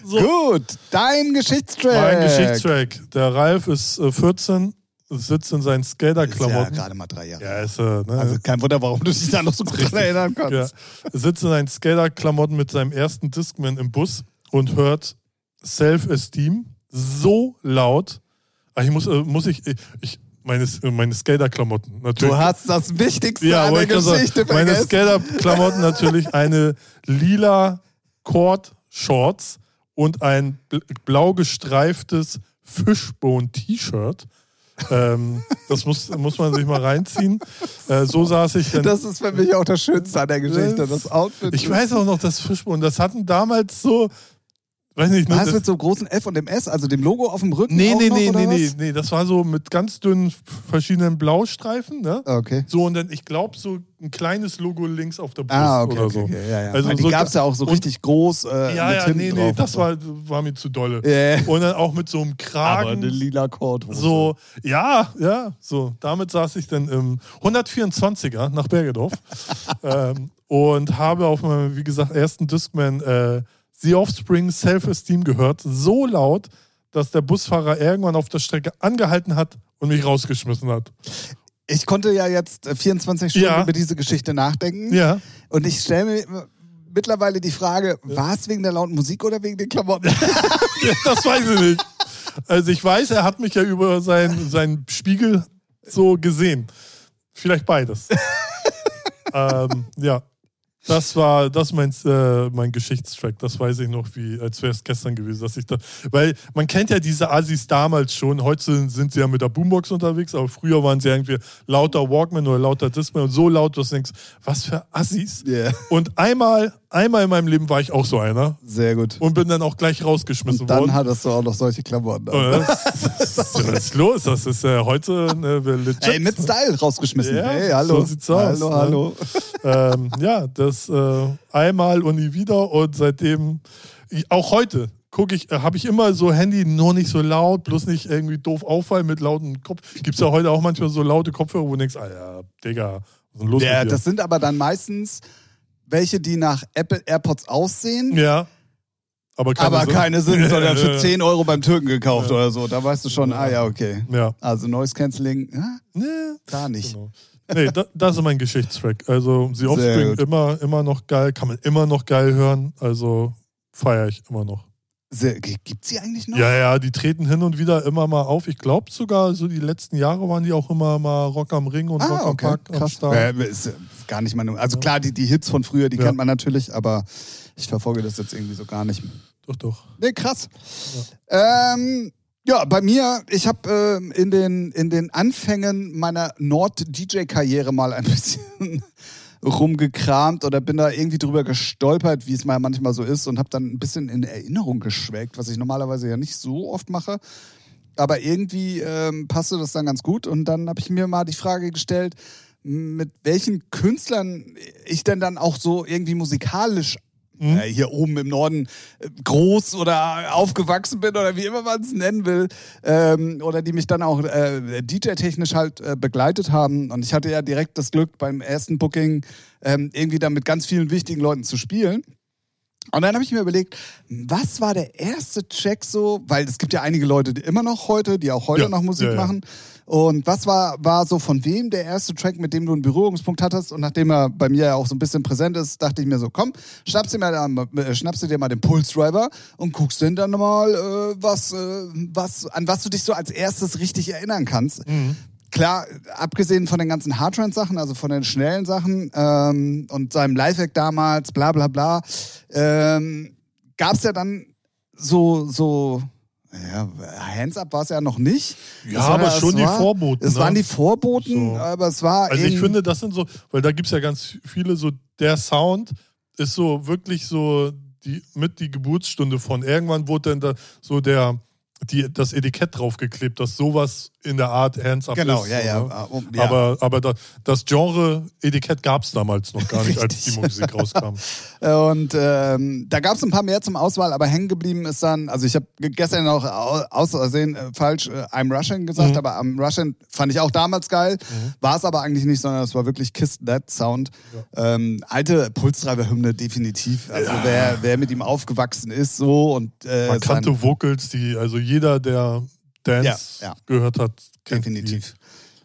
So, Gut, dein Geschichtstrack. mein Geschichtstrack. Der Ralf ist äh, 14, sitzt in seinen Ist ja Skaterklamotten. gerade mal drei Jahre. Ja, ist äh, ne? Also kein Wunder, warum du dich da noch so gut dran erinnern Ja. kannst. Sitzt in seinen Skaterklamotten mit seinem ersten Discman im Bus und hört Self-Esteem so laut. Ach, ich muss, äh, muss ich, ich meine, meine Skaterklamotten natürlich. Du hast das Wichtigste ja, an der Geschichte sagen, meine. Skaterklamotten natürlich eine lila Cord-Shorts und ein bl- blau gestreiftes Fishbone-T-Shirt. Ähm, das muss, muss man sich mal reinziehen. Äh, so saß ich dann. Das ist für mich auch das Schönste an der Geschichte, Das- das Outfit. Ich weiß auch noch, das Fishbone, das hatten damals so, weiß nicht, ne, Was das, mit so einem großen F und dem S, also dem Logo auf dem Rücken? nee, nee, noch, nee, nee, nee, was? nee, das war so mit ganz dünnen verschiedenen Blaustreifen, ne? Okay. So und dann, ich glaube, so ein kleines Logo links auf der Brust Ah, okay, oder okay, so. okay. Ja, ja. Also Weil die so- gab es ja auch so und- richtig groß äh, Ja, mit ja, nee, nee, das so. war, war mir zu dolle. Äh, Und dann auch mit so einem aber eine Kragen. lila Korthose. So, ja, ja, so. Damit saß ich dann im 124er nach Bergedorf ähm, und habe auf meinem, wie gesagt, ersten Discman äh, The Offspring Self-Esteem gehört. So laut, dass der Busfahrer irgendwann auf der Strecke angehalten hat und mich rausgeschmissen hat. Ich konnte ja jetzt äh, 24 Stunden Ja. über diese Geschichte nachdenken. Ja. Und ich stelle mir mittlerweile die Frage, war es wegen der lauten Musik oder wegen den Klamotten? Das weiß ich nicht. Also ich weiß, er hat mich ja über seinen seinen Spiegel so gesehen. Vielleicht beides. ähm, ja. Das war das mein, äh, mein Geschichtstrack. Das weiß ich noch, wie, als wäre es gestern gewesen, dass ich da. Weil man kennt ja diese Assis damals schon. Heute sind sie ja mit der Boombox unterwegs, aber früher waren sie irgendwie lauter Walkman oder lauter Discman und so laut, dass du denkst, was für Assis. Ja. Und einmal, einmal in meinem Leben war ich auch so einer Sehr gut. und bin dann auch gleich rausgeschmissen Und dann worden. hattest du auch noch solche Klamotten. an. Oh, was ist los? Das ist äh, heute ne, legit. Ey, mit Style rausgeschmissen. Ja, hey, hallo. so sieht's aus, Hallo, ne? hallo. ähm, ja, das äh, einmal und nie wieder und seitdem, auch heute gucke ich, äh, habe ich immer so Handy nur nicht so laut, bloß nicht irgendwie doof auffallen mit lauten Kopf. Gibt es ja heute auch manchmal so laute Kopfhörer, wo du denkst, Alter, Digga, was ist denn los Ja, das sind aber dann meistens welche, die nach Apple AirPods aussehen, ja. Aber keine, aber sind. keine sind, sondern für Ja. 10 Euro beim Türken gekauft oder so. Da weißt du schon, ah ja, okay. Ja. Also Noise Cancelling, ja, Nee, da nicht. Genau. Nee, da, das ist mein Geschichtstrack. Also Sehr Offspring immer, immer noch geil, kann man immer noch geil hören. Also feiere ich immer noch. Gibt sie eigentlich noch? Ja, ja, die treten hin und wieder immer mal auf. Ich glaube sogar, so die letzten Jahre waren die auch immer mal Rock am Ring und Rock Ah, am okay, Park am krass. Start. Ja, ist äh, gar nicht meine. Also klar, die, die Hits von früher, die Ja. kennt man natürlich, aber ich verfolge das jetzt irgendwie so gar nicht. Doch, doch. Nee, krass. Ähm, ja, bei mir, ich habe ähm, in, den, in den Anfängen meiner Nord-DJ-Karriere mal ein bisschen rumgekramt oder bin da irgendwie drüber gestolpert, wie es mal manchmal so ist und habe dann ein bisschen in Erinnerung geschwelgt, was ich normalerweise ja nicht so oft mache. Aber irgendwie ähm, passte das dann ganz gut und dann habe ich mir mal die Frage gestellt, mit welchen Künstlern ich denn dann auch so irgendwie musikalisch Mhm. äh, hier oben im Norden äh, groß oder aufgewachsen bin oder wie immer man es nennen will. Ähm, oder die mich dann auch äh, DJ-technisch halt äh, begleitet haben. Und ich hatte ja direkt das Glück, beim ersten Booking ähm, irgendwie dann mit ganz vielen wichtigen Leuten zu spielen. Und dann habe ich mir überlegt, was war der erste Track so, weil es gibt ja einige Leute, die immer noch heute, die auch heute Ja, noch Musik ja, ja. machen. Und was war, war so von wem der erste Track, mit dem du einen Berührungspunkt hattest? Und nachdem er bei mir ja auch so ein bisschen präsent ist, dachte ich mir so, komm, schnappst du, mir da, äh, schnappst du dir mal den Pulse Driver und guckst dann dann mal, äh, was, äh, was, an was du dich so als erstes richtig erinnern kannst. Klar, abgesehen von den ganzen Hardtrend-Sachen, also von den schnellen Sachen ähm, und seinem Lifehack damals, bla bla bla, ähm, gab es ja dann so, so, ja, Hands Up war es ja noch nicht. Ja, war aber schon die war- Vorboten. Es ne? waren die Vorboten, So. aber es war Also ich finde, das sind so, weil da gibt es ja ganz viele so, der Sound ist so wirklich so die, mit die Geburtsstunde von. Irgendwann wurde dann da so der, die, das Etikett draufgeklebt, dass sowas in der Art ernsthaft Genau, ist. ja, ja, so, ne? um, ja. Aber, aber da, das Genre-Etikett gab es damals noch gar nicht, als die Musik rauskam. Und ähm, da gab es ein paar mehr zum Auswahl, aber hängen geblieben ist dann, also ich habe gestern noch au- aus Versehen äh, falsch äh, I'm Russian gesagt, Mhm. aber I'm Russian fand ich auch damals geil, war es aber eigentlich nicht, sondern es war wirklich Kiss That Sound. Ähm, alte Pulstreiber-Hymne definitiv. Also wer, wer mit ihm aufgewachsen ist so und äh, Markante Vocals, die, also jeder, der Dance Ja, ja. gehört hat, Definitiv.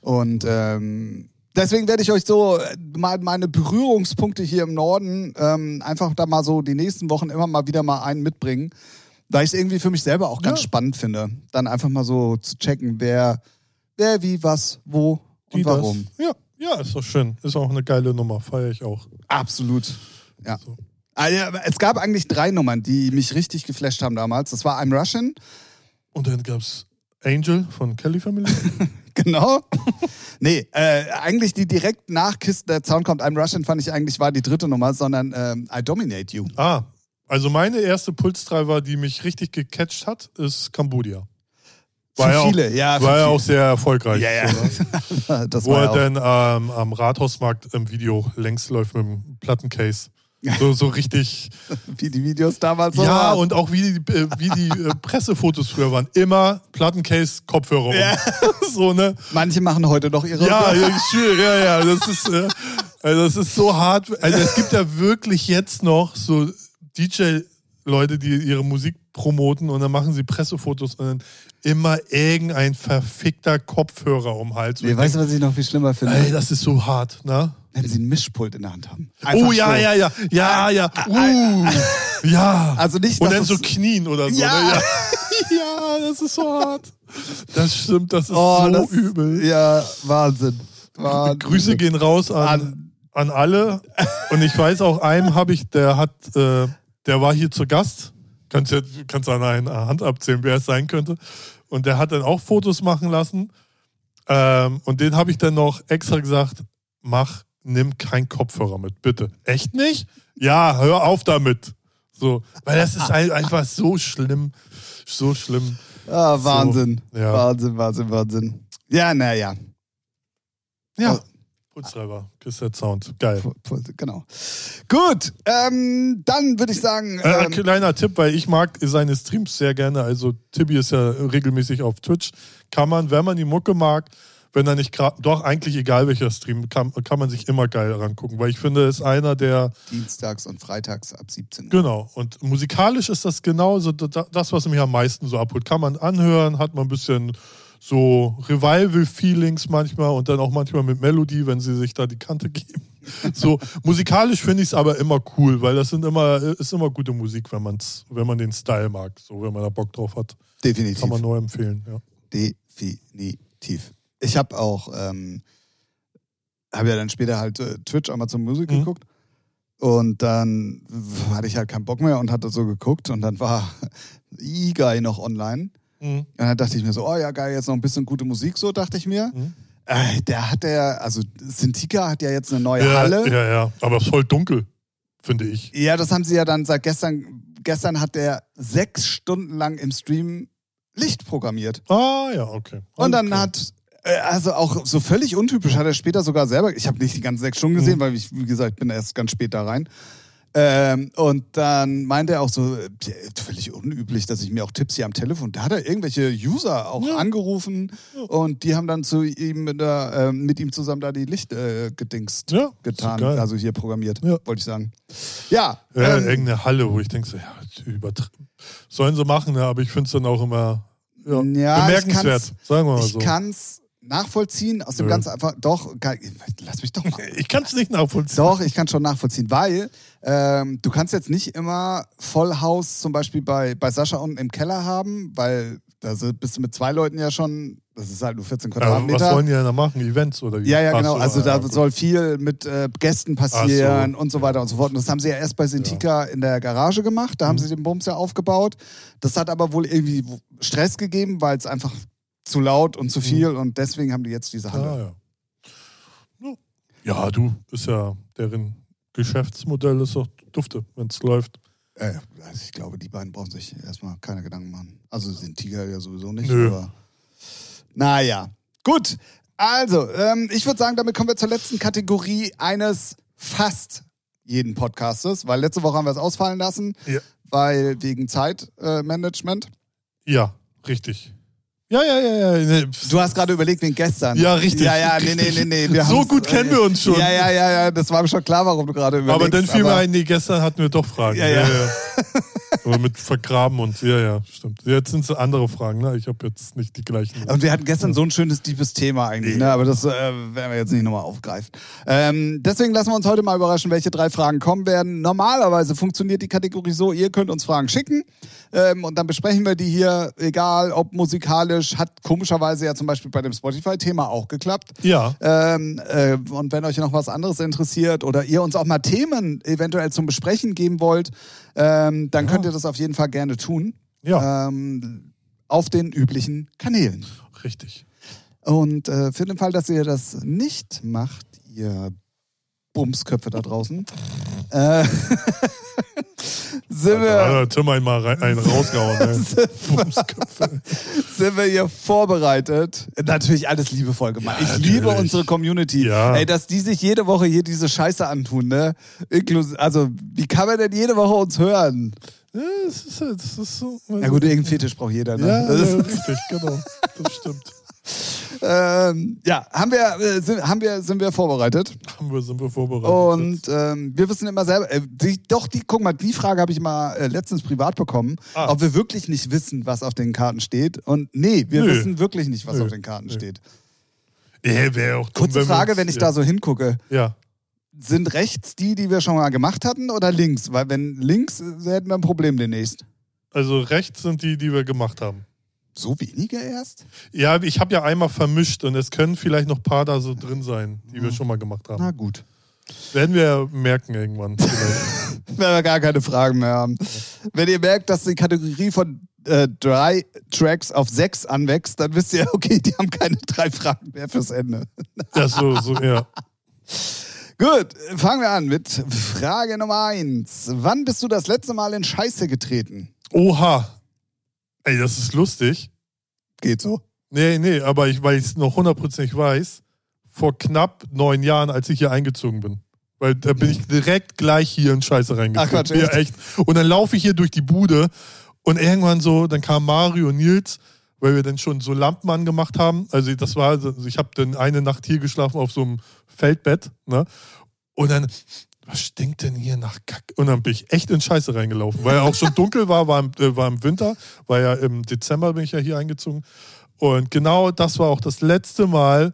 Und ähm, deswegen werde ich euch so äh, mal meine Berührungspunkte hier im Norden ähm, einfach da mal so die nächsten Wochen immer mal wieder mal einen mitbringen, weil ich es irgendwie für mich selber auch ganz Ja. spannend finde, dann einfach mal so zu checken, wer, wer wie, was, wo Die, und die warum. Das, ja, ja, ist doch schön. Ist auch eine geile Nummer, feiere ich auch. Absolut. Ja. So. Aber Es gab eigentlich drei Nummern, die mich richtig geflasht haben damals. Das war I'm Russian, Und dann gab es Angel von Kelly Family. Genau. nee, äh, eigentlich die direkt nach Kiss der Sound kommt I'm Russian fand ich eigentlich war die dritte Nummer, sondern ähm, I Dominate You. ah, also meine erste Pulstreiber, die mich richtig gecatcht hat, ist Cambodia. War für ja viele, ja. Auch, für war ja auch sehr erfolgreich. Ja, ja. So, ne? Wo war er ja auch, dann ähm, am Rathausmarkt im Video längs läuft mit dem Plattencase. So, so richtig. wie die Videos damals so ja, waren. und auch wie die, äh, wie die äh, Pressefotos früher waren. Immer Plattencase, Kopfhörer um. Ja. so, ne? Manche machen heute noch ihre. Ja, ja, ja, ja. Das ist, äh, also das ist so hart. Also es gibt ja wirklich jetzt noch so DJ-Leute, die ihre Musik promoten und dann machen sie Pressefotos und dann immer irgendein verfickter Kopfhörer um den Hals. Nee, ich weißt du, was ich noch viel schlimmer finde? Ey, das ist so hart, ne? Wenn sie ein Mischpult in der Hand haben. oh Einfach ja, so. ja, ja, ja, ja, uh, ja. Also nicht, Und dann so knien oder so. Ja. Ne? ja. ja, das ist so hart. Das stimmt, das ist Oh, so das, übel. Ja, Wahnsinn. Wahnsinn. Grüße gehen raus an, An- an alle. Und ich weiß auch, einem habe ich, der hat, äh, der war hier zu Gast. Kannst ja, kannst an einer Hand abzählen, wer es sein könnte. Und der hat dann auch Fotos machen lassen. Ähm, und den habe ich dann noch extra gesagt, mach, nimm kein Kopfhörer mit, bitte. Echt nicht? Ja, hör auf damit. So, weil das ist ein- einfach so schlimm, so schlimm. Ah, Wahnsinn. ja. Wahnsinn, Wahnsinn, Wahnsinn. Ja, naja. Ja, Oh. Putztreiber, Kiss that Sound, geil. Genau. Gut, ähm, dann würde ich sagen. Äh, Ähm, kleiner Tipp, weil ich mag seine Streams sehr gerne. Also Tibi ist ja regelmäßig auf Twitch. Kann man, wenn man die Mucke mag, wenn er nicht gerade, doch eigentlich egal welcher Stream, kann, kann man sich immer geil rangucken. Weil ich finde, er ist einer der, Dienstags und Freitags ab 17 Uhr. genau. Und musikalisch ist das genauso da- das, was mich am meisten so abholt. Kann man anhören, hat man ein bisschen so Revival-Feelings manchmal und dann auch manchmal mit Melodie, wenn sie sich da die Kante geben. So musikalisch finde ich es aber immer cool, weil das sind immer ist immer gute Musik, wenn man's, wenn man den Style mag, so wenn man da Bock drauf hat, Definitiv. kann man nur empfehlen. Ja. Definitiv. Ich habe auch, ähm, habe ja dann später halt äh, Twitch Amazon Music Mhm. geguckt. Und dann hatte ich halt keinen Bock mehr und hatte so geguckt und dann war E-Guy noch online. Mhm. Und dann dachte ich mir so, oh ja, geil, jetzt noch ein bisschen gute Musik, so dachte ich mir. Mhm. Äh, der hat der, also Sintika hat ja jetzt eine neue Ja, Halle. ja, ja, aber voll dunkel, finde ich. Ja, das haben sie ja dann seit gestern. Gestern hat der sechs Stunden lang im Stream Licht programmiert. Ah, ja, okay. Und dann hat, also auch so völlig untypisch, hat er später sogar selber, ich habe nicht die ganzen sechs Stunden gesehen, Mhm. weil ich, wie gesagt, bin erst ganz spät da rein. Ähm, und dann meinte er auch so, äh, völlig unüblich, dass ich mir auch Tipps hier am Telefon, da hat er irgendwelche User auch Ja. angerufen und die haben dann zu ihm mit, der, ähm, mit ihm zusammen da die Licht äh, gedingst ja, getan, so also hier programmiert, Ja. wollte ich sagen. Ja, Ja, ähm, irgendeine Halle, wo ich denke, so, ja, übertrie- sollen sie machen, ja, aber ich finde es dann auch immer ja, Ja, bemerkenswert, ich sagen wir mal ich so. kann's nachvollziehen aus dem Nö. ganz einfach, doch, lass mich doch mal Ich kann es nicht nachvollziehen. Doch, ich kann schon nachvollziehen, weil ähm, du kannst jetzt nicht immer Vollhaus zum Beispiel bei, bei Sascha unten im Keller haben, weil da bist du mit zwei Leuten ja schon, das ist halt nur 14 Ja, was Quadratmeter. wollen die denn da machen? Events oder wie? Ja, ja, genau. so, also ja, da soll viel mit äh, Gästen passieren so. und so weiter und so fort. Und das haben sie ja erst bei Sintika in der Garage gemacht. Da haben Mhm. sie den Bums ja aufgebaut. Das hat aber wohl irgendwie Stress gegeben, weil es einfach zu laut und zu viel und deswegen haben die jetzt diese Halle. Ja. Ja. ja, du, ist ja deren Geschäftsmodell ist doch dufte, wenn es läuft. Äh, also ich glaube, die beiden brauchen sich erstmal keine Gedanken machen. Also sind Tiger ja sowieso nicht. Nö. Aber naja, gut. Also, ähm, ich würde sagen, damit kommen wir zur letzten Kategorie eines fast jeden Podcastes, weil letzte Woche haben wir es ausfallen lassen, Ja. weil wegen Zeitmanagement. Ja, richtig. Ja, ja, ja, ja. Du hast gerade überlegt wegen gestern. Ja, richtig, Ja, ja, nee, nee, nee, nee. So gut kennen wir uns schon. Ja, ja, ja, ja. Das war mir schon klar, warum du gerade überlegst. aber dann fiel mir ein, nee, gestern hatten wir doch Fragen. Ja, ja. Aber mit Vergraben und, ja, ja, stimmt. Jetzt sind es andere Fragen, ne? Ich habe jetzt nicht die gleichen. Und wir hatten gestern so ein schönes, tiefes Thema eigentlich, ne? aber das äh, werden wir jetzt nicht nochmal aufgreifen. Ähm, deswegen lassen wir uns heute mal überraschen, welche drei Fragen kommen werden. Normalerweise funktioniert die Kategorie so, ihr könnt uns Fragen schicken ähm, und dann besprechen wir die hier, egal ob musikalisch, hat komischerweise ja zum Beispiel bei dem Spotify-Thema auch geklappt. Ja, Ähm, äh, und wenn euch noch was anderes interessiert oder ihr uns auch mal Themen eventuell zum Besprechen geben wollt, ähm, dann könnt ihr das auf jeden Fall gerne tun. ja, Ähm, auf den üblichen Kanälen. richtig. Und äh, für den Fall, dass ihr das nicht macht, ihr Bumsköpfe da draußen, äh, sind, wir, hat Tim einmal rein, einen rausgehauen. Ne? Bumsköpfe. sind wir hier vorbereitet. Natürlich alles liebevoll gemacht. Ich natürlich. liebe unsere Community. Ja. Ey, dass die sich jede Woche hier diese Scheiße antun, ne? Inklus also, wie kann man denn jede Woche uns hören? Ja, das ist, das ist so. Na gut, irgendeinen Fetisch braucht jeder, ne? Ja, ja, richtig, genau. Das stimmt. Ähm, ja, haben wir, äh, sind, haben wir, sind wir vorbereitet. Haben wir, sind wir vorbereitet. Und ähm, wir wissen immer selber, äh, die, doch, die, guck mal, die Frage habe ich mal äh, letztens privat bekommen, Ah. ob wir wirklich nicht wissen, was auf den Karten steht. Und nee, wir Nö. wissen wirklich nicht, was Nö. auf den Karten Nö. steht. ja, wäre auch dumm, Kurze wir Frage, uns- wenn ich ja. da so hingucke. Ja. Sind rechts die, die wir schon mal gemacht hatten, oder links? Weil wenn links, äh, hätten wir ein Problem demnächst. Also rechts sind die, die wir gemacht haben. So wenige erst? Ja, ich habe ja einmal vermischt und es können vielleicht noch ein paar da so drin sein, die wir Mhm. schon mal gemacht haben. Na gut. Werden wir merken irgendwann. Wenn wir gar keine Fragen mehr haben. Wenn ihr merkt, dass die Kategorie von äh, drei Tracks auf sechs anwächst, dann wisst ihr, okay, die haben keine drei Fragen mehr fürs Ende. ja, so, so, ja. Gut, fangen wir an mit Frage Nummer eins. Wann bist du das letzte Mal in Scheiße getreten? Oha. Ey, das ist lustig. Geht so. Nee, nee, aber ich, weil ich es noch hundertprozentig weiß, vor knapp neun Jahren, als ich hier eingezogen bin. Weil da bin ich direkt gleich hier in Scheiße reingekommen. Ach, Quatsch, ja, echt? echt. Und dann laufe ich hier durch die Bude und irgendwann so, dann kam Mario und Nils, weil wir dann schon so Lampen angemacht haben. Also das war, also ich habe dann eine Nacht hier geschlafen auf so einem Feldbett, ne? Und dann, was stinkt denn hier nach Kack? Und dann bin ich echt in Scheiße reingelaufen, weil ja auch schon dunkel war, war im, äh, war im Winter, war ja im Dezember bin ich ja hier eingezogen. Und genau das war auch das letzte Mal,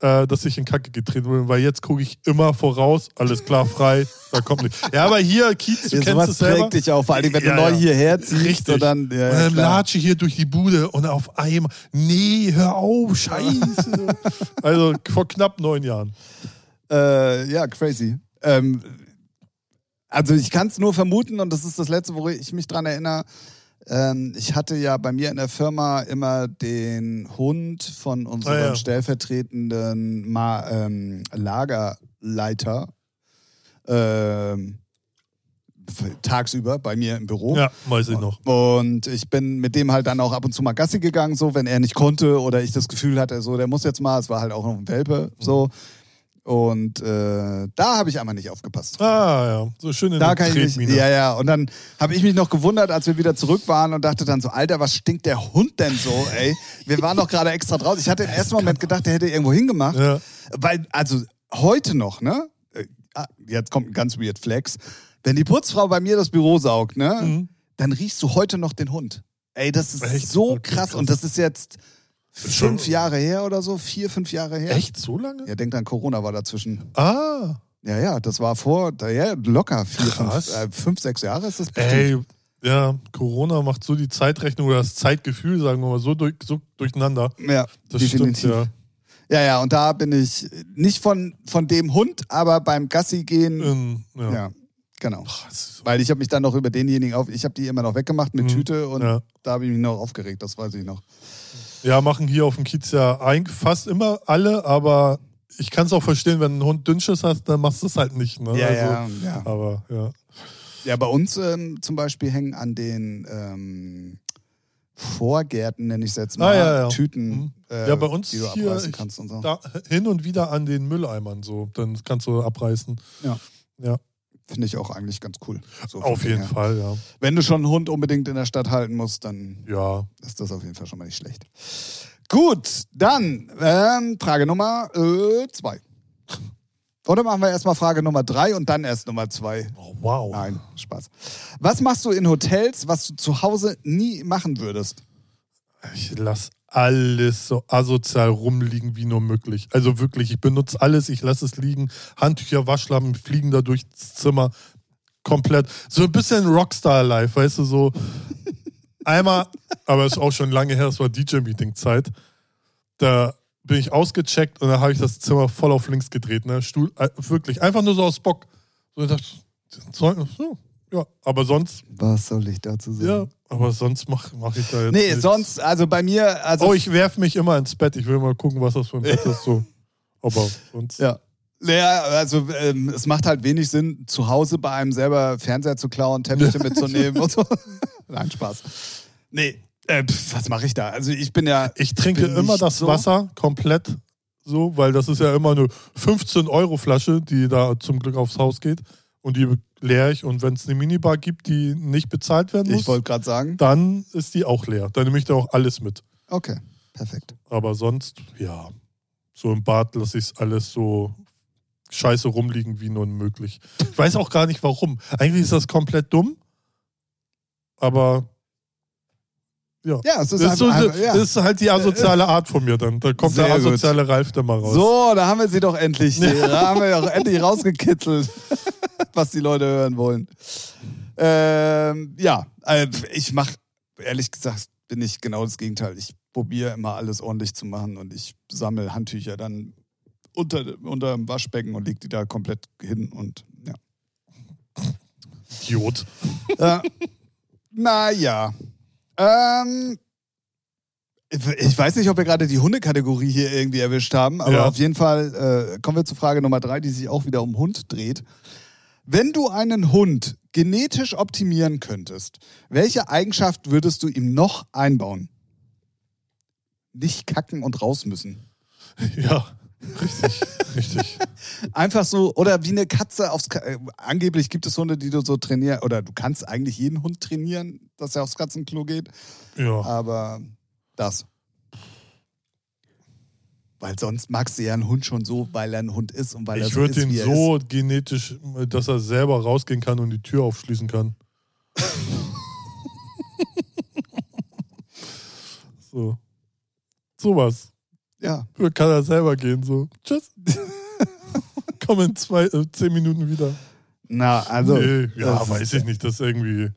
äh, dass ich in Kacke getreten bin, weil jetzt gucke ich immer voraus, alles klar, frei, da kommt nichts. Ja, aber hier, Kiez, du Ja, kennst es selber. prägt dich auch, vor allem wenn Ja, du neu ja. hierher ziehst. Richtig. Und dann, ja, und dann latsche ich hier durch die Bude und auf einmal, nee, hör auf, scheiße. also vor knapp neun Jahren. Äh, ja, crazy. Ähm, also ich kann es nur vermuten und das ist das Letzte, wo ich mich dran erinnere. Ähm, ich hatte ja bei mir in der Firma immer den Hund von unserem Ah, ja. stellvertretenden Ma ähm, Lagerleiter ähm, tagsüber bei mir im Büro. Ja, weiß ich noch. Und ich bin mit dem halt dann auch ab und zu mal Gassi gegangen, so, wenn er nicht konnte oder ich das Gefühl hatte, so, der muss jetzt mal, es war halt auch noch ein Welpe, so. Und äh, da habe ich einmal nicht aufgepasst. Ah, ja, so schön in Da kann ich nicht. Ja, ja. Und dann habe ich mich noch gewundert, als wir wieder zurück waren und dachte dann so, Alter, was stinkt der Hund denn so, ey? Wir waren doch gerade extra draußen. Ich hatte im ersten Moment gedacht, der hätte irgendwo hingemacht. Ja. Weil, also heute noch, ne? Äh, ah, Jetzt kommt ein ganz weird Flex. Wenn die Putzfrau bei mir das Büro saugt, ne? Mhm. Dann riechst du heute noch den Hund. Ey, das ist Echt? so krass. Und das ist jetzt fünf Jahre her oder so, vier, fünf Jahre her. Echt so lange? Ja, denk dran, Corona war dazwischen. Ah, Ja, ja, das war vor, ja, locker vier, fünf, äh, fünf, sechs Jahre ist das bestimmt. ey, ja, Corona macht so die Zeitrechnung oder das Zeitgefühl, sagen wir mal, so, durch, so durcheinander. Ja, Das definitiv. stimmt, ja. Ja, ja, und da bin ich nicht von, von dem Hund, aber beim Gassi gehen, In, ja. ja, genau. Krass. Weil ich habe mich dann noch über denjenigen auf, ich habe die immer noch weggemacht mit Mhm. Tüte und Ja. da habe ich mich noch aufgeregt, das weiß ich noch. ja, machen hier auf dem Kiez ja eigentlich fast immer alle, aber ich kann es auch verstehen, wenn ein Hund Dünnschiss hast, dann machst du es halt nicht. Ne? Ja, also, ja, ja. Aber ja. Ja, bei uns ähm, zum Beispiel hängen an den ähm, Vorgärten, nenne ich es jetzt mal, Ah, ja, ja. Tüten, Mhm. äh, Ja, bei uns die du hier, abreißen kannst und so. Da, hin und wieder an den Mülleimern so. Dann kannst du abreißen. Ja. Ja, Finde ich auch eigentlich ganz cool. So auf jeden her. Fall, ja. Wenn du schon einen Hund unbedingt in der Stadt halten musst, dann Ja. ist das auf jeden Fall schon mal nicht schlecht. Gut, dann ähm, Frage Nummer äh, zwei. Oder machen wir erstmal Frage Nummer drei und dann erst Nummer zwei? Oh, wow. Nein, Spaß. Was machst du in Hotels, was du zu Hause nie machen würdest? Ich lasse alles so asozial rumliegen wie nur möglich. Also wirklich, ich benutze alles, ich lasse es liegen. Handtücher, Waschlappen fliegen da durchs Zimmer. Komplett. So ein bisschen Rockstar-Life, weißt du, so. Einmal, aber ist auch schon lange her, das war DJ-Meeting-Zeit. Da bin ich ausgecheckt und da habe ich das Zimmer voll auf links gedreht. Ne? Stuhl, äh, wirklich, einfach nur so aus Bock. So, ich dachte, so, so, ja, aber sonst, Was soll ich dazu ja, aber sonst mache mach ich da jetzt. Nee, nichts. sonst, also bei mir, also. Oh, ich werfe mich immer ins Bett. Ich will mal gucken, was das für ein Bett ist. So. Aber sonst. Ja. Naja, also ähm, es macht halt wenig Sinn, zu Hause bei einem selber Fernseher zu klauen, Teppiche mitzunehmen und so. Nein, Spaß. Nee, äh, pf, was mache ich da? Also ich bin ja. Ich trinke immer das so- Wasser komplett so, weil das ist ja immer eine 15-Euro-Flasche, die da zum Glück aufs Haus geht. Und die leere ich. Und wenn es eine Minibar gibt, die nicht bezahlt werden muss, Ich wollte gerade sagen. dann ist die auch leer. Dann nehme ich da auch alles mit. Okay, perfekt. Aber sonst, ja, so im Bad lasse ich es alles so scheiße rumliegen wie nur möglich. Ich weiß auch gar nicht warum. Eigentlich ist das komplett dumm. Aber ja. Ja, es ist, Das ist, so, einfach, das einfach, ja. ist halt die asoziale Art von mir dann. Da kommt der Sehr gut. asoziale Ralf dann mal raus. So, da haben wir sie doch endlich. Da haben wir doch endlich rausgekitzelt, was die Leute hören wollen. Ähm, ja, äh, ich mache, ehrlich gesagt, bin ich genau das Gegenteil. Ich probiere immer alles ordentlich zu machen und ich sammle Handtücher dann unter, unter dem Waschbecken und leg die da komplett hin und ja. Idiot. Äh, naja. Ähm, ich weiß nicht, ob wir gerade die Hundekategorie hier irgendwie erwischt haben, aber Ja. auf jeden Fall äh, kommen wir zu Frage Nummer drei, die sich auch wieder um Hund dreht. Wenn du einen Hund genetisch optimieren könntest, welche Eigenschaft würdest du ihm noch einbauen? Nicht kacken und raus müssen. Ja, richtig, richtig. Einfach so, oder wie eine Katze aufs. Ka äh, angeblich gibt es Hunde, die du so trainieren, oder du kannst eigentlich jeden Hund trainieren, dass er aufs Katzenklo geht. Ja. Aber das. Weil sonst magst du ja einen Hund schon so, weil er ein Hund ist und weil er Ich so würde ist, ihn wie er so genetisch, dass er selber rausgehen kann und die Tür aufschließen kann. so. Sowas. ist. Ja. Kann er selber gehen, so. Tschüss. Komm in zwei, äh, zehn Minuten wieder. Na, also. nee, ja, weiß ist, ich nicht. Das ist irgendwie.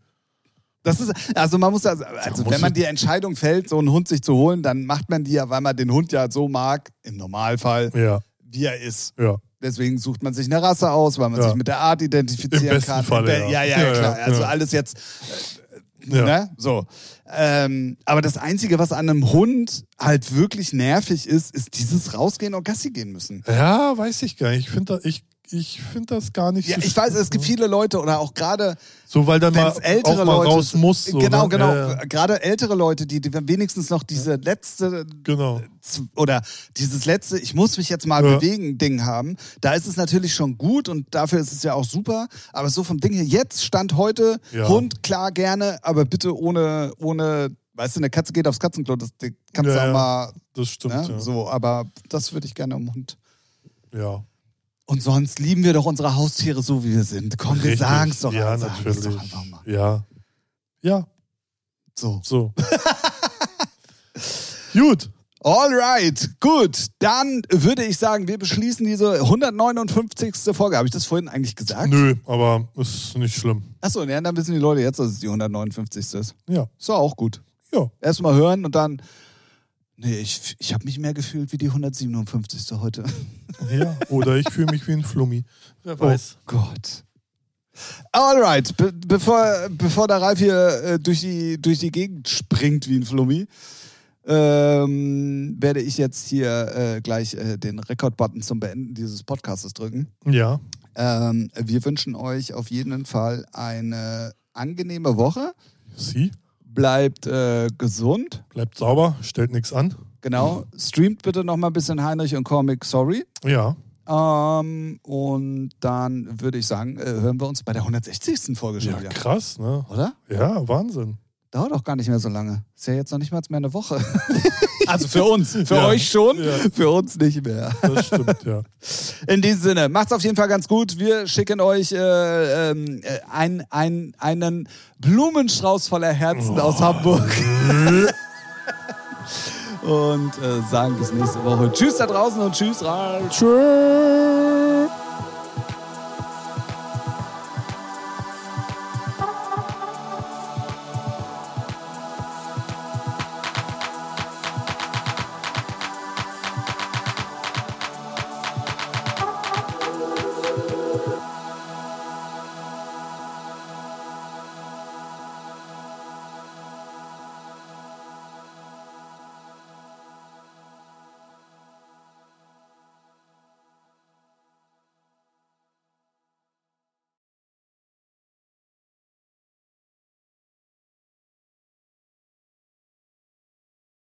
Das ist, also man muss, also, also wenn man die Entscheidung fällt, so einen Hund sich zu holen, dann macht man die ja, weil man den Hund ja so mag, im Normalfall, Ja, wie er ist. ja. Deswegen sucht man sich eine Rasse aus, weil man Ja. sich mit der Art identifizieren Im besten kann. Falle, Be- ja, ja. ja, Ja, klar. also alles jetzt, Ja. ne? So. Ähm, aber das Einzige, was an einem Hund halt wirklich nervig ist, ist dieses Rausgehen und Gassi gehen müssen. Ja, weiß ich gar nicht. Ich finde ich, ich find das gar nicht Ja, so ich weiß, es gibt viele Leute oder auch gerade So, weil dann wenn mal es ältere auch mal Leute raus muss. So, genau, ne? genau. Ja, ja. Gerade ältere Leute, die, die wenigstens noch diese letzte Genau. oder dieses letzte, ich muss mich jetzt mal Ja. bewegen, Ding haben. Da ist es natürlich schon gut und dafür ist es ja auch super. Aber so vom Ding her, jetzt stand heute, Ja. Hund, klar, gerne, aber bitte ohne, ohne, weißt du, eine Katze geht aufs Katzenklo, das kannst Ja, du auch ja. mal, Das stimmt, ne? ja. so, aber das würde ich gerne um Hund. ja. Und sonst lieben wir doch unsere Haustiere so, wie wir sind. Komm, wir Richtig. sagen's doch, Ja, doch einfach mal. Ja. Ja, So. so. Gut. Alright, gut. Dann würde ich sagen, wir beschließen diese 159. Folge. Habe ich das vorhin eigentlich gesagt? Nö, aber ist nicht schlimm. Achso, ja, dann wissen die Leute jetzt, dass es die 159. ist. Ja. Ist doch auch gut. Ja. Erstmal hören und dann. Nee, ich, ich habe mich mehr gefühlt wie die 157. heute. Ja. Oder ich fühle mich wie ein Flummi. Wer weiß. Oh Gott. Alright, be bevor, bevor der Ralf hier äh, durch, die, durch die Gegend springt wie ein Flummi, ähm, werde ich jetzt hier äh, gleich äh, den Rekord-Button zum Beenden dieses Podcasts drücken. Ja. Ähm, wir wünschen euch auf jeden Fall eine angenehme Woche. Sie? Bleibt äh, gesund. Bleibt sauber, stellt nichts an. Genau. Streamt bitte noch mal ein bisschen Heinrich und Comic Sorry. Ja. Ähm, und dann würde ich sagen, äh, hören wir uns bei der 160. Folge schon Ja, wieder. krass, ne? Oder? Ja, Wahnsinn. Dauert auch gar nicht mehr so lange. Ist ja jetzt noch nicht mal mehr eine Woche. also für uns. Für Ja. euch schon, Ja. für uns nicht mehr. Das stimmt, ja. In diesem Sinne, macht's auf jeden Fall ganz gut. Wir schicken euch äh, ähm, äh, ein, ein, einen Blumenstrauß voller Herzen aus Hamburg. und äh, sagen bis nächste Woche. Tschüss da draußen und tschüss, Ralf. Tschüss.